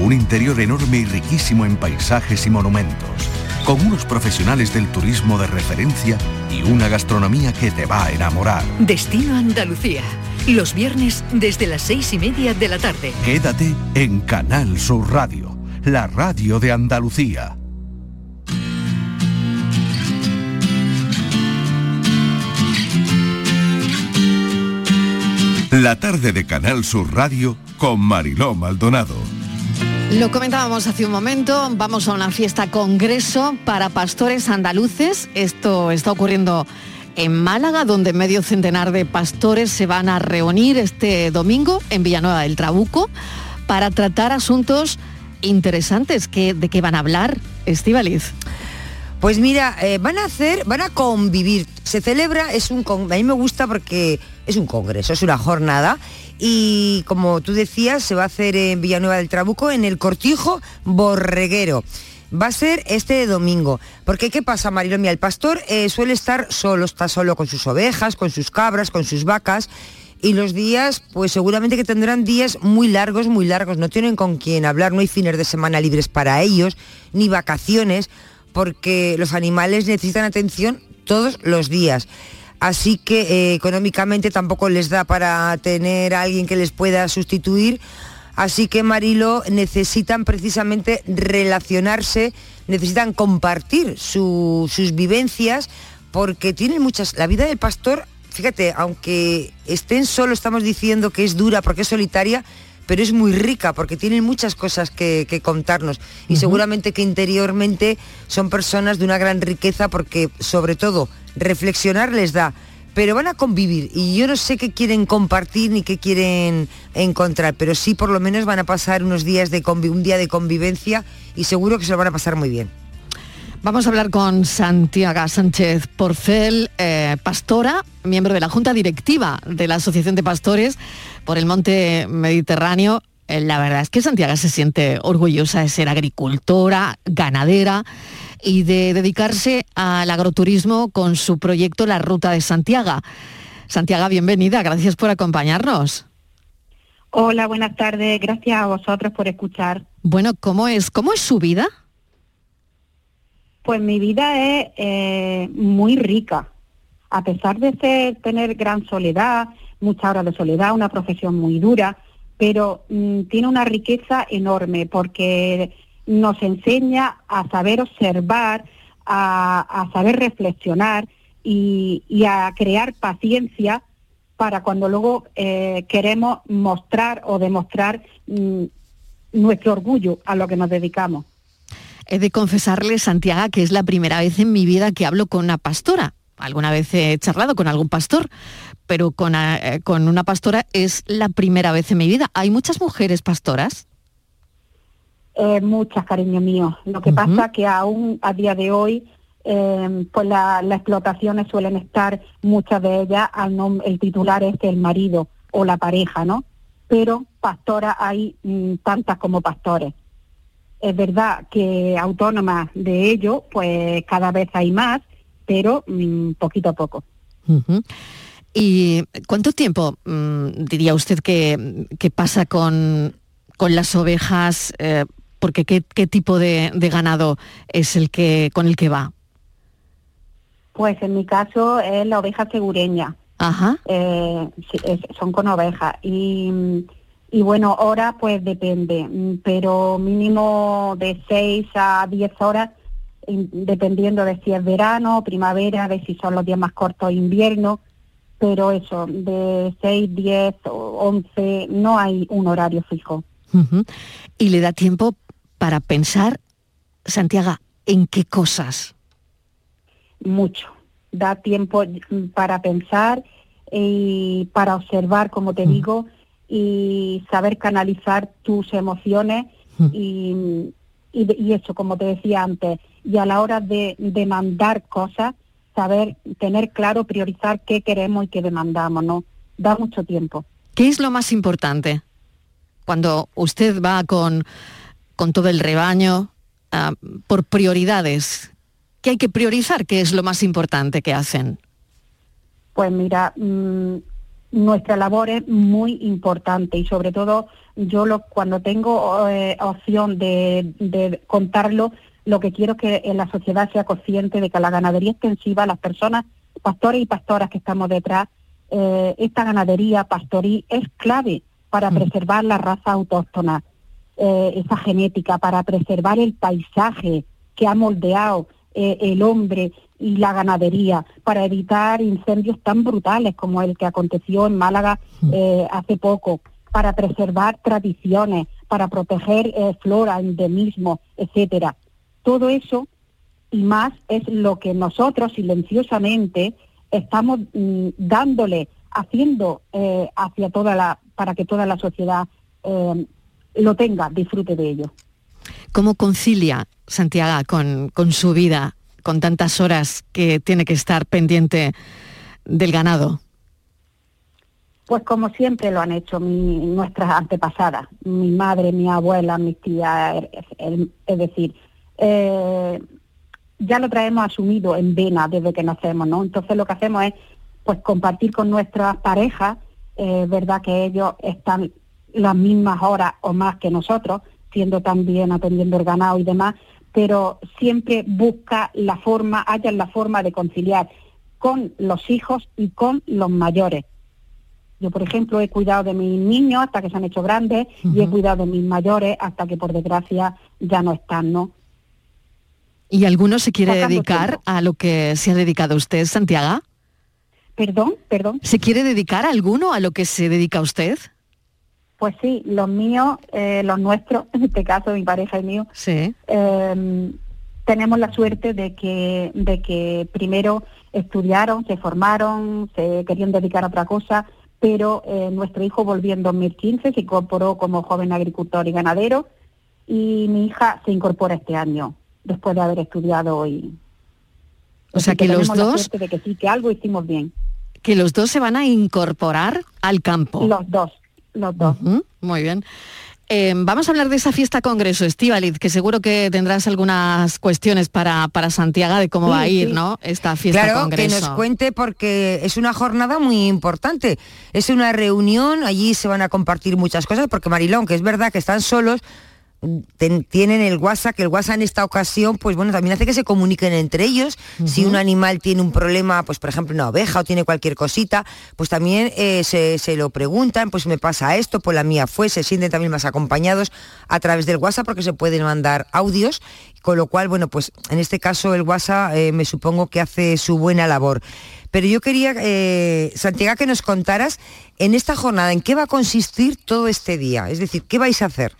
un interior enorme y riquísimo en paisajes y monumentos, con unos profesionales del turismo de referencia y una gastronomía que te va a enamorar. Destino Andalucía. Los viernes desde las seis y media de la tarde. Quédate en Canal Sur Radio, la radio de Andalucía. La tarde de Canal Sur Radio con Mariló Maldonado. Lo comentábamos hace un momento, vamos a una fiesta congreso para pastores andaluces. Esto está ocurriendo en Málaga, donde medio centenar de pastores se van a reunir este domingo en Villanueva del Trabuco para tratar asuntos interesantes. ¿Qué- ¿De qué van a hablar, Estivaliz? Pues mira, eh, van a hacer, van a convivir. Se celebra, es un, a mí me gusta porque es un congreso, es una jornada y como tú decías, se va a hacer en Villanueva del Trabuco, en el Cortijo Borreguero. Va a ser este domingo. Porque ¿qué pasa, Mariló? Mira, el pastor eh, suele estar solo, está solo con sus ovejas, con sus cabras, con sus vacas. Y los días, pues seguramente que tendrán días muy largos, muy largos. No tienen con quién hablar, no hay fines de semana libres para ellos, ni vacaciones, porque los animales necesitan atención todos los días. Así que eh, económicamente tampoco les da para tener a alguien que les pueda sustituir. Así que Marilo necesitan precisamente relacionarse, necesitan compartir su- sus vivencias, porque tienen muchas. La vida del pastor, fíjate, aunque estén solo, estamos diciendo que es dura porque es solitaria, pero es muy rica porque tienen muchas cosas que, que contarnos. Y seguramente que interiormente son personas de una gran riqueza porque sobre todo reflexionar les da. Pero van a convivir y yo no sé qué quieren compartir ni qué quieren encontrar pero sí por lo menos van a pasar unos días de un día de convivencia y seguro que se lo van a pasar muy bien Vamos a hablar con Santiago Sánchez Porcel, eh, pastora, miembro de la Junta Directiva de la Asociación de Pastores por el Monte Mediterráneo. Eh, la verdad es que Santiago se siente orgullosa de ser agricultora, ganadera y de dedicarse al agroturismo con su proyecto La Ruta de Santiago. Santiago, bienvenida, gracias por acompañarnos. Hola, buenas tardes. Gracias a vosotros por escuchar. Bueno, ¿cómo es, cómo es su vida? Pues mi vida es eh, muy rica. A pesar de ser, tener gran soledad, muchas horas de soledad, una profesión muy dura, pero mm, tiene una riqueza enorme porque nos enseña a saber observar, a, saber reflexionar y, y a crear paciencia para cuando luego eh, queremos mostrar o demostrar mm, nuestro orgullo a lo que nos dedicamos. He de confesarle, Santiago, que es la primera vez en mi vida que hablo con una pastora. Alguna vez he charlado con algún pastor, pero con, eh, con una pastora es la primera vez en mi vida. ¿Hay muchas mujeres pastoras? Eh, muchas, cariño mío. Lo que pasa que aún a día de hoy, eh, pues la- las explotaciones suelen estar, muchas de ellas, al el titular es el marido o la pareja, ¿no? Pero pastoras hay mm, tantas como pastores. Es verdad que autónomas de ello, pues cada vez hay más, pero mm, poquito a poco. ¿Y cuánto tiempo mm, diría usted que, que pasa con, con las ovejas? eh, porque ¿qué, qué tipo de, de ganado es el que con el que va? Pues en mi caso es la oveja segureña. Ajá. Eh, son con ovejas. Y, y bueno, horas pues depende, mm, pero mínimo de 6 a 10 horas, dependiendo de si es verano, primavera, de si son los días más cortos, invierno. Pero eso, de 6, 10 o 11, no hay un horario fijo. Ujú. Y le da tiempo para pensar, Santiago, ¿en qué cosas? mucho. Da tiempo mm, para pensar y para observar, como te digo, y saber canalizar tus emociones y, y, y eso, como te decía antes, y a la hora de demandar cosas, saber, tener claro, priorizar qué queremos y qué demandamos, ¿no? Da mucho tiempo. ¿Qué es lo más importante cuando usted va con, con todo el rebaño ah, por prioridades? ¿Qué hay que priorizar? ¿Qué es lo más importante que hacen? Pues mira, mm, nuestra labor es muy importante y sobre todo yo lo, cuando tengo eh, opción de, de contarlo, lo que quiero es que en la sociedad sea consciente de que la ganadería extensiva, las personas, pastores y pastoras que estamos detrás, eh, esta ganadería pastoril es clave para preservar la raza autóctona, eh, esa genética, para preservar el paisaje que ha moldeado el hombre y la ganadería, para evitar incendios tan brutales como el que aconteció en Málaga eh, hace poco, para preservar tradiciones, para proteger eh, flora, endemismo, etcétera. Todo eso y más es lo que nosotros silenciosamente estamos mm, dándole, haciendo eh, hacia toda la, para que toda la sociedad eh, lo tenga, disfrute de ello. ¿Cómo concilia Santiago con, con su vida, con tantas horas que tiene que estar pendiente del ganado? Pues como siempre lo han hecho mi- nuestras antepasadas, mi madre, mi abuela, mis tías, es, es- es decir, eh, ya lo traemos asumido en vena desde que nacemos, ¿no? Entonces lo que hacemos es pues compartir con nuestras parejas, eh, verdad que ellos están las mismas horas o más que nosotros, siendo también atendiendo el ganado y demás, pero siempre busca la forma, hayan la forma de conciliar con los hijos y con los mayores. Yo, por ejemplo, he cuidado de mis niños hasta que se han hecho grandes y he cuidado de mis mayores hasta que, por desgracia, ya no están, ¿no? ¿Y alguno se quiere Sacando dedicar a lo que se ha dedicado usted, Santiago? Perdón, perdón. ¿Se quiere dedicar a alguno a lo que se dedica usted? Pues sí, los míos, eh, los nuestros, en este caso mi pareja y mío, Sí. eh, tenemos la suerte de que, de que primero estudiaron, se formaron, se querían dedicar a otra cosa, pero eh, nuestro hijo volvió en 2015, se incorporó como joven agricultor y ganadero y mi hija se incorpora este año, después de haber estudiado y... O sea que los la dos, de que sí, que algo hicimos bien. que los dos se van a incorporar al campo. Los dos, los dos. Ujú, Muy bien. Eh, vamos a hablar de esa fiesta congreso, Estivaliz, que seguro que tendrás algunas cuestiones para, para Santiago de cómo Sí, va a ir, sí. ¿no? Esta fiesta Claro, congreso. que nos cuente porque es una jornada muy importante. Es una reunión, allí se van a compartir muchas cosas, porque Marilón, que es verdad que están solos, ten- tienen el WhatsApp, que el WhatsApp en esta ocasión, pues bueno, también hace que se comuniquen entre ellos. Si un animal tiene un problema, pues por ejemplo una oveja o tiene cualquier cosita, pues también eh, se, se lo preguntan, pues me pasa esto, pues la mía fue, se sienten también más acompañados a través del WhatsApp porque se pueden mandar audios, con lo cual, bueno, pues en este caso el WhatsApp eh, me supongo que hace su buena labor. Pero yo quería, eh, Santiago, que nos contaras en esta jornada, en qué va a consistir todo este día, es decir, ¿qué vais a hacer?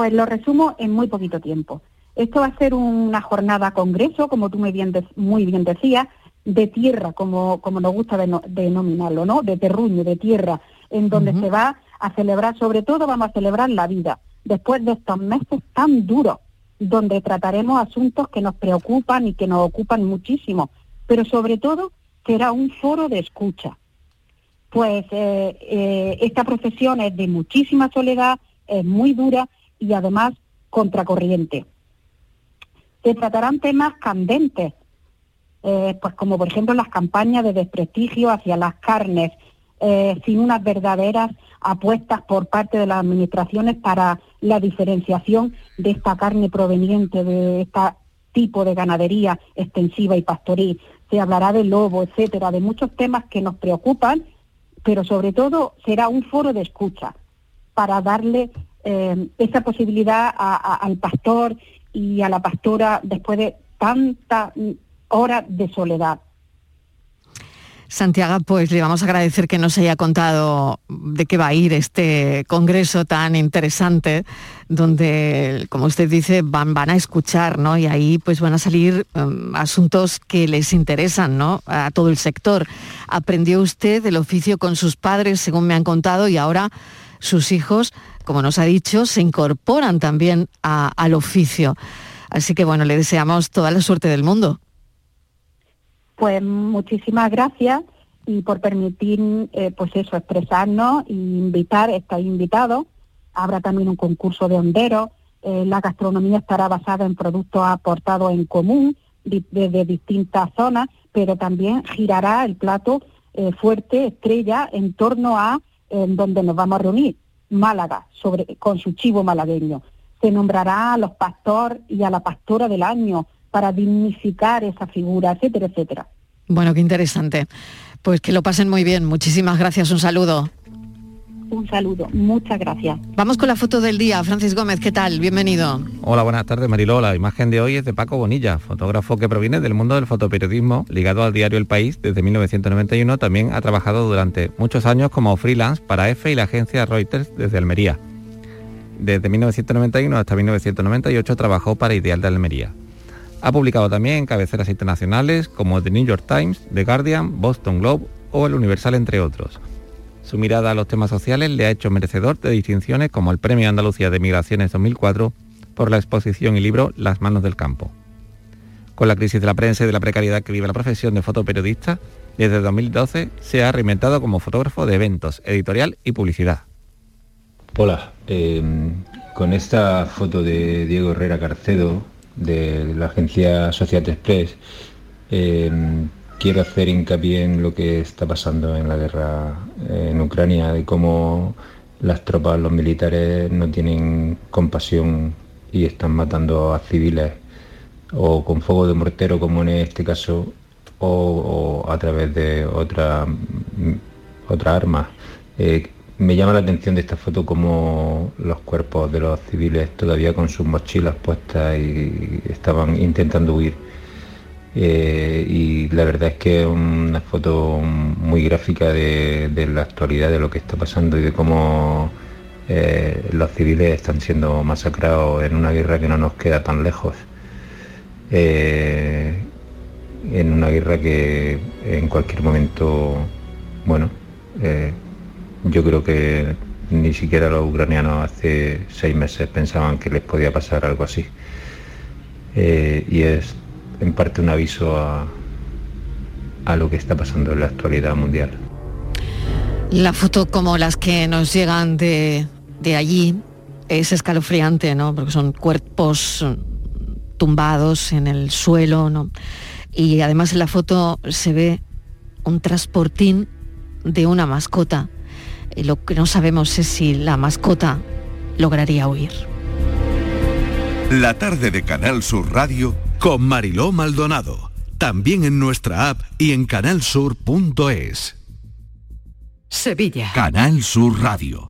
Pues lo resumo en muy poquito tiempo. Esto va a ser una jornada congreso, como tú muy bien, de- muy bien decías, de tierra, como, como nos gusta deno- denominarlo, ¿no? De terruño, de tierra, en donde se va a celebrar, sobre todo vamos a celebrar la vida, después de estos meses tan duros, donde trataremos asuntos que nos preocupan y que nos ocupan muchísimo, pero sobre todo será un foro de escucha. Pues eh, eh, esta profesión es de muchísima soledad, es muy dura y además contracorriente. Se tratarán temas candentes, eh, pues como por ejemplo las campañas de desprestigio hacia las carnes, eh, sin unas verdaderas apuestas por parte de las administraciones para la diferenciación de esta carne proveniente de este tipo de ganadería extensiva y pastoril. se hablará del lobo, etcétera, de muchos temas que nos preocupan, pero sobre todo será un foro de escucha para darle eh, esa posibilidad al pastor y a la pastora después de tantas horas de soledad. Santiago, pues le vamos a agradecer que nos haya contado de qué va a ir este congreso tan interesante, donde, como usted dice, van, van a escuchar, ¿no? Y ahí pues van a salir em, asuntos que les interesan, ¿no? A todo el sector. Aprendió usted el oficio con sus padres, según me han contado, y ahora sus hijos, como nos ha dicho, se incorporan también a- al oficio. Así que bueno, le deseamos toda la suerte del mundo. Pues muchísimas gracias y por permitir, eh, pues eso, expresarnos e invitar, estáis invitados. Habrá también un concurso de honderos. Eh, la gastronomía estará basada en productos aportados en común desde distintas zonas, pero también girará el plato eh, fuerte, estrella, en torno a donde nos vamos a reunir, Málaga, sobre, con su chivo malagueño. Se nombrará a los pastores y a la pastora del año para dignificar esa figura, etcétera, etcétera. Bueno, qué interesante. Pues que lo pasen muy bien. Muchísimas gracias. Un saludo. Un saludo, muchas gracias. Vamos con la foto del día. Francis Gómez, ¿qué tal? Bienvenido. Hola, buenas tardes Mariló. La imagen de hoy es de Paco Bonilla, fotógrafo que proviene del mundo del fotoperiodismo, ligado al diario El País desde 1991. También ha trabajado durante muchos años como freelance para EFE y la agencia Reuters desde Almería. Desde 1991 hasta 1998 trabajó para Ideal de Almería. Ha publicado también en cabeceras internacionales como The New York Times, The Guardian, Boston Globe o El Universal, entre otros. Su mirada a los temas sociales le ha hecho merecedor de distinciones como el Premio Andalucía de Migraciones 2004 por la exposición y libro Las manos del campo. Con la crisis de la prensa y de la precariedad que vive la profesión de fotoperiodista, desde 2012 se ha reinventado como fotógrafo de eventos, editorial y publicidad. Hola, eh, con esta foto de Diego Herrera Carcedo de la agencia Societe Express, eh, quiero hacer hincapié en lo que está pasando en la guerra eh, en Ucrania, de cómo las tropas, los militares no tienen compasión y están matando a civiles o con fuego de mortero como en este caso o, a través de otra mm, otra arma. Eh, me llama la atención de esta foto como los cuerpos de los civiles todavía con sus mochilas puestas y estaban intentando huir. Eh, y la verdad es que es una foto muy gráfica de, la actualidad, de lo que está pasando y de cómo eh, los civiles están siendo masacrados en una guerra que no nos queda tan lejos. Eh, en una guerra que en cualquier momento, bueno, yo creo que ni siquiera los ucranianos hace seis meses pensaban que les podía pasar algo así. Y es en parte un aviso a, a lo que está pasando en la actualidad mundial. La foto como las que nos llegan de, de allí es escalofriante, ¿no? Porque son cuerpos tumbados en el suelo, ¿no? Y además en la foto se ve un transportín de una mascota. Y lo que no sabemos es si la mascota lograría huir. La tarde de Canal Sur Radio con Mariló Maldonado. También en nuestra app y en canalsur.es. Sevilla. Canal Sur Radio.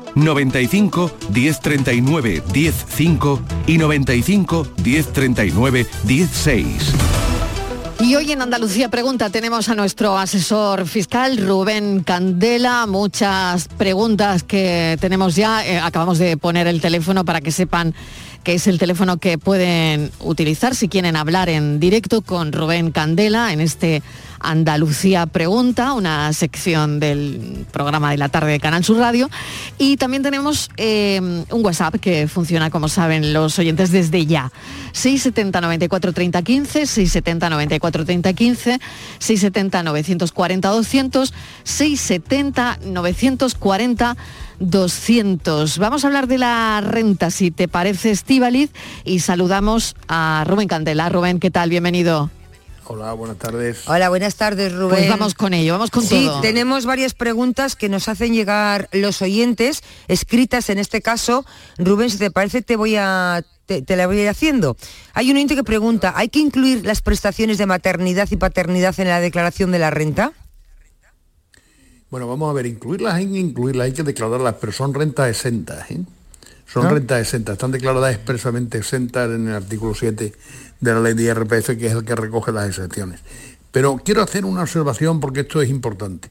95 1039 105 y 95 1039 16. Y hoy en Andalucía Pregunta tenemos a nuestro asesor fiscal Rubén Candela. Muchas preguntas que tenemos ya. Eh, acabamos de poner el teléfono para que sepan que es el teléfono que pueden utilizar si quieren hablar en directo con Rubén Candela en este Andalucía Pregunta, una sección del programa de la tarde de Canal Sur Radio. Y también tenemos eh, un WhatsApp que funciona, como saben los oyentes, desde ya. 670 94 30 15, 670 94 30 15, 670 940 200, 670 940 200. Vamos a hablar de la renta, si te parece, Estíbaliz, y saludamos a Rubén Candela. Rubén, ¿qué tal? Bienvenido. Hola, buenas tardes. Hola, buenas tardes, Rubén. Pues vamos con ello, vamos con sí, todo. tenemos varias preguntas que nos hacen llegar los oyentes, escritas en este caso. Rubén, si te parece, te voy a te, te la voy a ir haciendo. Hay un oyente que pregunta, ¿hay que incluir las prestaciones de maternidad y paternidad en la declaración de la renta? Bueno, vamos a ver, incluirlas hay que incluirlas, hay que declararlas, pero son rentas exentas. ¿eh? Son rentas exentas, están declaradas expresamente exentas en el artículo 7 de la ley de IRPF, que es el que recoge las exenciones. Pero quiero hacer una observación porque esto es importante.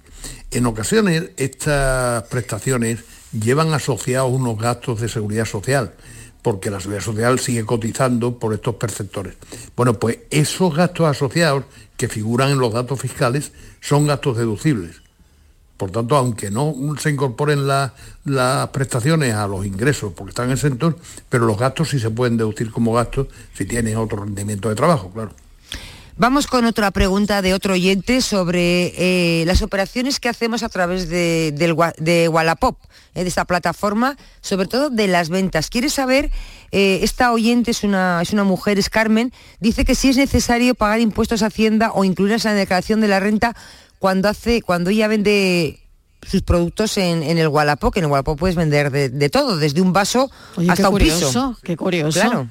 En ocasiones estas prestaciones llevan asociados unos gastos de seguridad social, porque la seguridad social sigue cotizando por estos perceptores. Bueno, pues esos gastos asociados que figuran en los datos fiscales son gastos deducibles. Por tanto, aunque no se incorporen la- las prestaciones a los ingresos porque están exentos, pero los gastos sí se pueden deducir como gastos si tienes otro rendimiento de trabajo, claro. Vamos con otra pregunta de otro oyente sobre eh, las operaciones que hacemos a través de, del de Wallapop, eh, de esta plataforma, sobre todo de las ventas. Quiere saber, eh, esta oyente es una, es una mujer, es Carmen, dice que si es necesario pagar impuestos a Hacienda o incluirlas en la declaración de la renta cuando, hace, cuando ella vende sus productos en, en el Wallapop, que en el Wallapop puedes vender de, de todo, desde un vaso Oye, qué hasta un curioso, piso. qué curioso. Claro.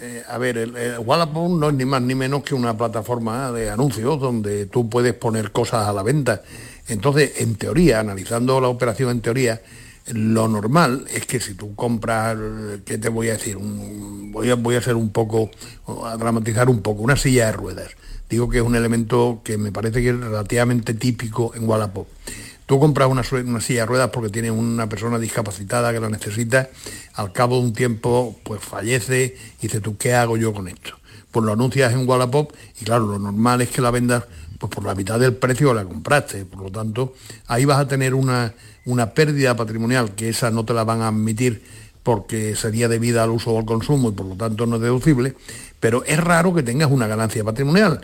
Eh, a ver, el, el Wallapop no es ni más ni menos que una plataforma de anuncios donde tú puedes poner cosas a la venta. Entonces, en teoría, analizando la operación en teoría, lo normal es que si tú compras, ¿qué te voy a decir? Un- voy, a, voy a ser un poco, a dramatizar un poco, una silla de ruedas. Digo que es un elemento que me parece que es relativamente típico en Wallapop. Tú compras una silla de ruedas porque tienes una persona discapacitada que la necesita, al cabo de un tiempo pues fallece y dices tú, ¿qué hago yo con esto? Pues lo anuncias en Wallapop y claro, lo normal es que la vendas pues por la mitad del precio la compraste. Por lo tanto, ahí vas a tener una, una pérdida patrimonial que esa no te la van a admitir porque sería debida al uso o al consumo y por lo tanto no es deducible, pero es raro que tengas una ganancia patrimonial.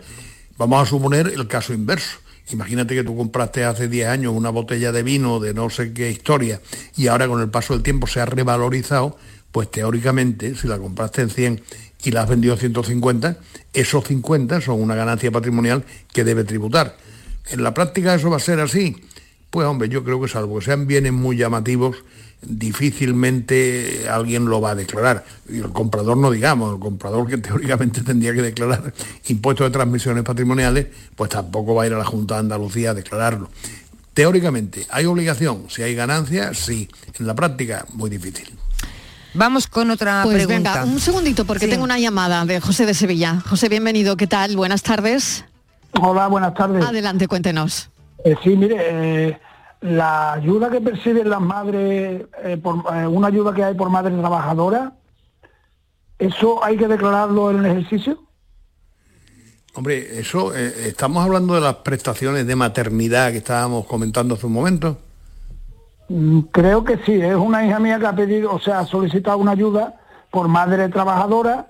Vamos a suponer el caso inverso. Imagínate que tú compraste hace 10 años una botella de vino de no sé qué historia y ahora con el paso del tiempo se ha revalorizado, pues teóricamente, si la compraste en 100 y la has vendido a 150, esos 50 son una ganancia patrimonial que debe tributar. ¿En la práctica eso va a ser así? Pues hombre, yo creo que salvo que sean bienes muy llamativos, difícilmente alguien lo va a declarar. Y el comprador no digamos, el comprador que teóricamente tendría que declarar impuestos de transmisiones patrimoniales, pues tampoco va a ir a la Junta de Andalucía a declararlo. Teóricamente, ¿hay obligación? Si hay ganancia, sí. En la práctica, muy difícil. Vamos con otra Pues pregunta. venga, un segundito porque Sí. tengo una llamada de José de Sevilla. José, bienvenido, ¿qué tal? Buenas tardes. Hola, buenas tardes. Adelante, cuéntenos. Eh, sí, mire, eh, la ayuda que perciben las madres, eh, por, eh, una ayuda que hay por madre trabajadora, ¿eso hay que declararlo en el ejercicio? Hombre, eso, eh, estamos hablando de las prestaciones de maternidad que estábamos comentando hace un momento. Mm, Creo que sí, es una hija mía que ha pedido, o sea, ha solicitado una ayuda por madre trabajadora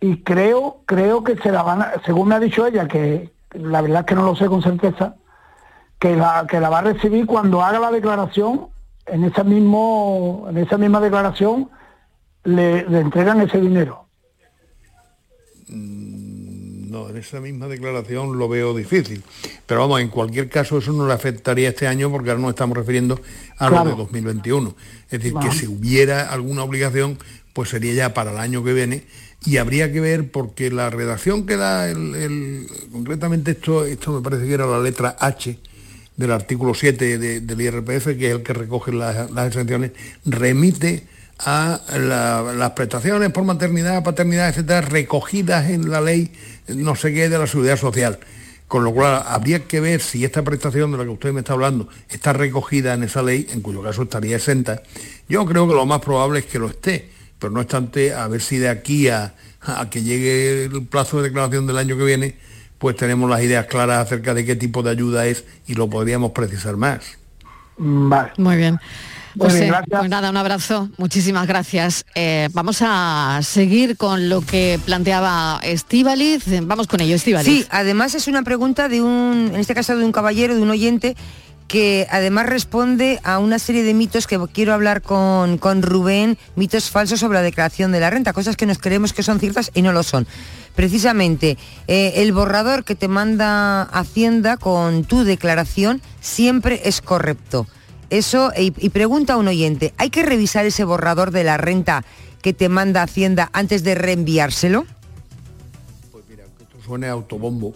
y creo, creo que se la van a, según me ha dicho ella, que la verdad es que no lo sé con certeza, que la, que la va a recibir cuando haga la declaración en esa mismo, en esa misma declaración le, le entregan ese dinero. No, en esa misma declaración lo veo difícil. Pero vamos, en cualquier caso eso no le afectaría este año porque ahora nos estamos refiriendo a Claro. lo de 2021. Es decir, que si hubiera alguna obligación, pues sería ya para el año que viene y habría que ver porque la redacción que da el, el- concretamente esto, esto me parece que era la letra H del artículo 7 de- del IRPF, que es el que recoge las, las exenciones, remite a la- las prestaciones por maternidad, paternidad, etcétera, recogidas en la ley no sé qué de la seguridad social. Con lo cual habría que ver si esta prestación de la que usted me está hablando está recogida en esa ley, en cuyo caso estaría exenta. Yo creo que lo más probable es que lo esté, pero no obstante, a ver si de aquí a, a que llegue el plazo de declaración del año que viene, pues tenemos las ideas claras acerca de qué tipo de ayuda es y lo podríamos precisar más. Vale. Muy bien. Pues, bien, eh, pues nada, un abrazo. Muchísimas gracias. Eh, vamos a seguir con lo que planteaba Estíbaliz. Vamos con ello, Estíbaliz. Sí, además es una pregunta de un, en este caso de un caballero, de un oyente, que además responde a una serie de mitos que quiero hablar con, con Rubén, mitos falsos sobre la declaración de la renta, cosas que nos creemos que son ciertas y no lo son. Precisamente, eh, el borrador que te manda Hacienda con tu declaración siempre es correcto. Eso, y, y pregunta a un oyente, ¿hay que revisar ese borrador de la renta que te manda Hacienda antes de reenviárselo? Esto suene autobombo.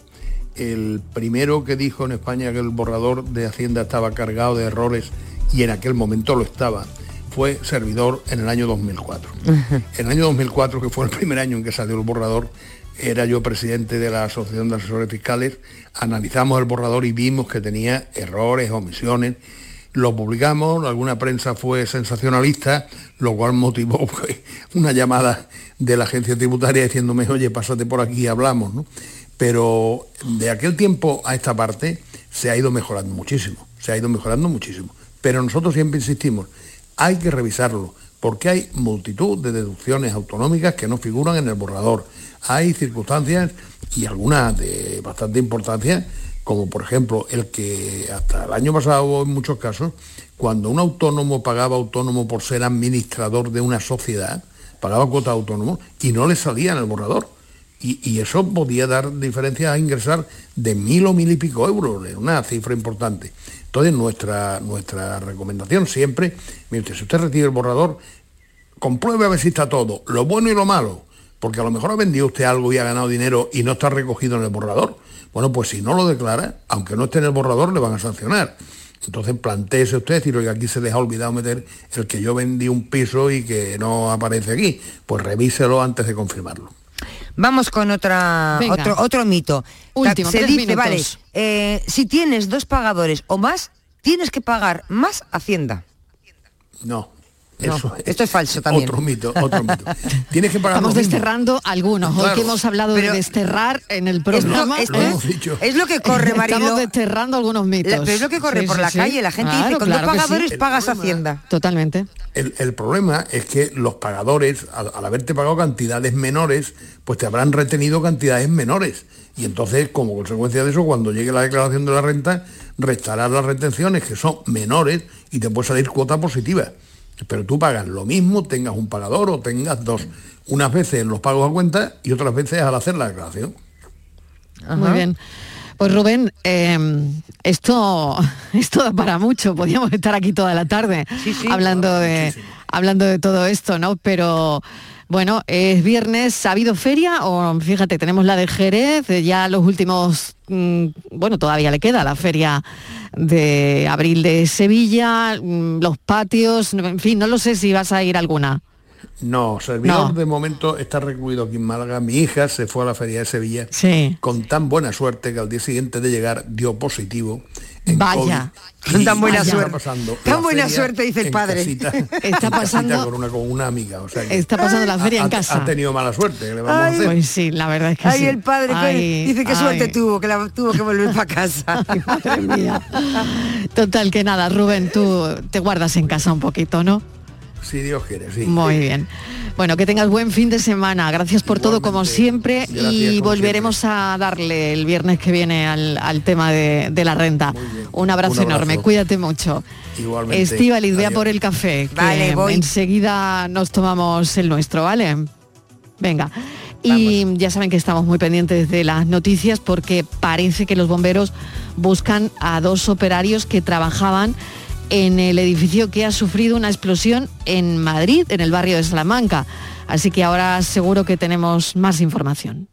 El primero que dijo en España que el borrador de Hacienda estaba cargado de errores y en aquel momento lo estaba, fue servidor en el año 2004. En el año 2004, que fue el primer año en que salió el borrador, era yo presidente de la Asociación de Asesores Fiscales, analizamos el borrador y vimos que tenía errores, omisiones, lo publicamos, alguna prensa fue sensacionalista, lo cual motivó pues, una llamada de la agencia tributaria diciéndome, oye, pásate por aquí y hablamos, ¿no? Pero de aquel tiempo a esta parte se ha ido mejorando muchísimo, se ha ido mejorando muchísimo. Pero nosotros siempre insistimos, hay que revisarlo, porque hay multitud de deducciones autonómicas que no figuran en el borrador. Hay circunstancias y algunas de bastante importancia, como por ejemplo el que hasta el año pasado en muchos casos, cuando un autónomo pagaba autónomo por ser administrador de una sociedad, pagaba cuota autónomo y no le salía en el borrador. Y, y eso podía dar diferencias a ingresar de mil o mil y pico euros, una cifra importante. Entonces nuestra, nuestra recomendación siempre, mire usted, si usted recibe el borrador, compruebe a ver si está todo, lo bueno y lo malo, porque a lo mejor ha vendido usted algo y ha ganado dinero y no está recogido en el borrador. Bueno, pues si no lo declara, aunque no esté en el borrador, le van a sancionar. Entonces planteese usted, decir, oiga, aquí se les ha olvidado meter el que yo vendí un piso y que no aparece aquí. Pues revíselo antes de confirmarlo. Vamos con otra Venga. otro, otro mito. Último, Se dice, minutos. vale, eh, si tienes dos pagadores o más, tienes que pagar más Hacienda. No. No, Eso esto es falso también. Otro mito, otro mito. Tienes que pagar Estamos mismo. desterrando algunos. Hoy que hemos hablado Pero- de desterrar en el programa. esto es- hemos dicho. Es lo que corre, Marilo. Estamos desterrando algunos mitos. La- pero es lo que corre Sí, por sí, la sí. calle. La gente Claro, dice, con claro dos que sí. pagadores pagas problema- Hacienda. Totalmente. El, el problema es que los pagadores, al, al haberte pagado cantidades menores, pues te habrán retenido cantidades menores. Y entonces, como consecuencia de eso, cuando llegue la declaración de la renta, restarás las retenciones que son menores y te puede salir cuota positiva. Pero tú pagas lo mismo, tengas un pagador o tengas dos. Unas veces los pagos a cuenta y otras veces al hacer la declaración. Muy bien. Pues Rubén, eh, esto, esto da para mucho. Podríamos estar aquí toda la tarde hablando, de, hablando de todo esto, ¿no? Pero bueno, es viernes, ¿ha habido feria? O fíjate, tenemos la de Jerez, eh, ya los últimos, mm, bueno, todavía le queda la feria de abril de Sevilla, mm, los patios, en fin, no lo sé si vas a ir alguna. No, servidor No. de momento está recluido aquí en Málaga. Mi hija se fue a la feria de Sevilla Sí. con tan buena suerte que al día siguiente de llegar dio positivo. En Vaya. COVID. Tan buena suerte. pasando Tan buena suerte, dice el padre. casita, Está pasando- con una, con una amiga. o sea que Está pasando la feria ha- en casa. Ha tenido mala suerte. ¿qué le vamos a Ay, hacer? Pues sí, la verdad es que Ay, sí. el padre que Ay, dice que suerte tuvo, que la tuvo que volver para casa. Madre mía. Total, que nada, Rubén, tú te guardas en casa un poquito, ¿no? Si Dios quiere, sí. Muy bien. Bueno, que tengas buen fin de semana. Gracias por todo como siempre y volveremos a darle el viernes que viene al, tema de, la renta. Un abrazo, enorme, cuídate mucho. Igualmente. Estíbaliz, vea por el café. Vale, voy. Enseguida nos tomamos el nuestro, ¿vale? Venga. Y ya saben que estamos muy pendientes de las noticias porque parece que los bomberos buscan a dos operarios que trabajaban en el edificio que ha sufrido una explosión en Madrid, en el barrio de Salamanca. Así que ahora seguro que tenemos más información.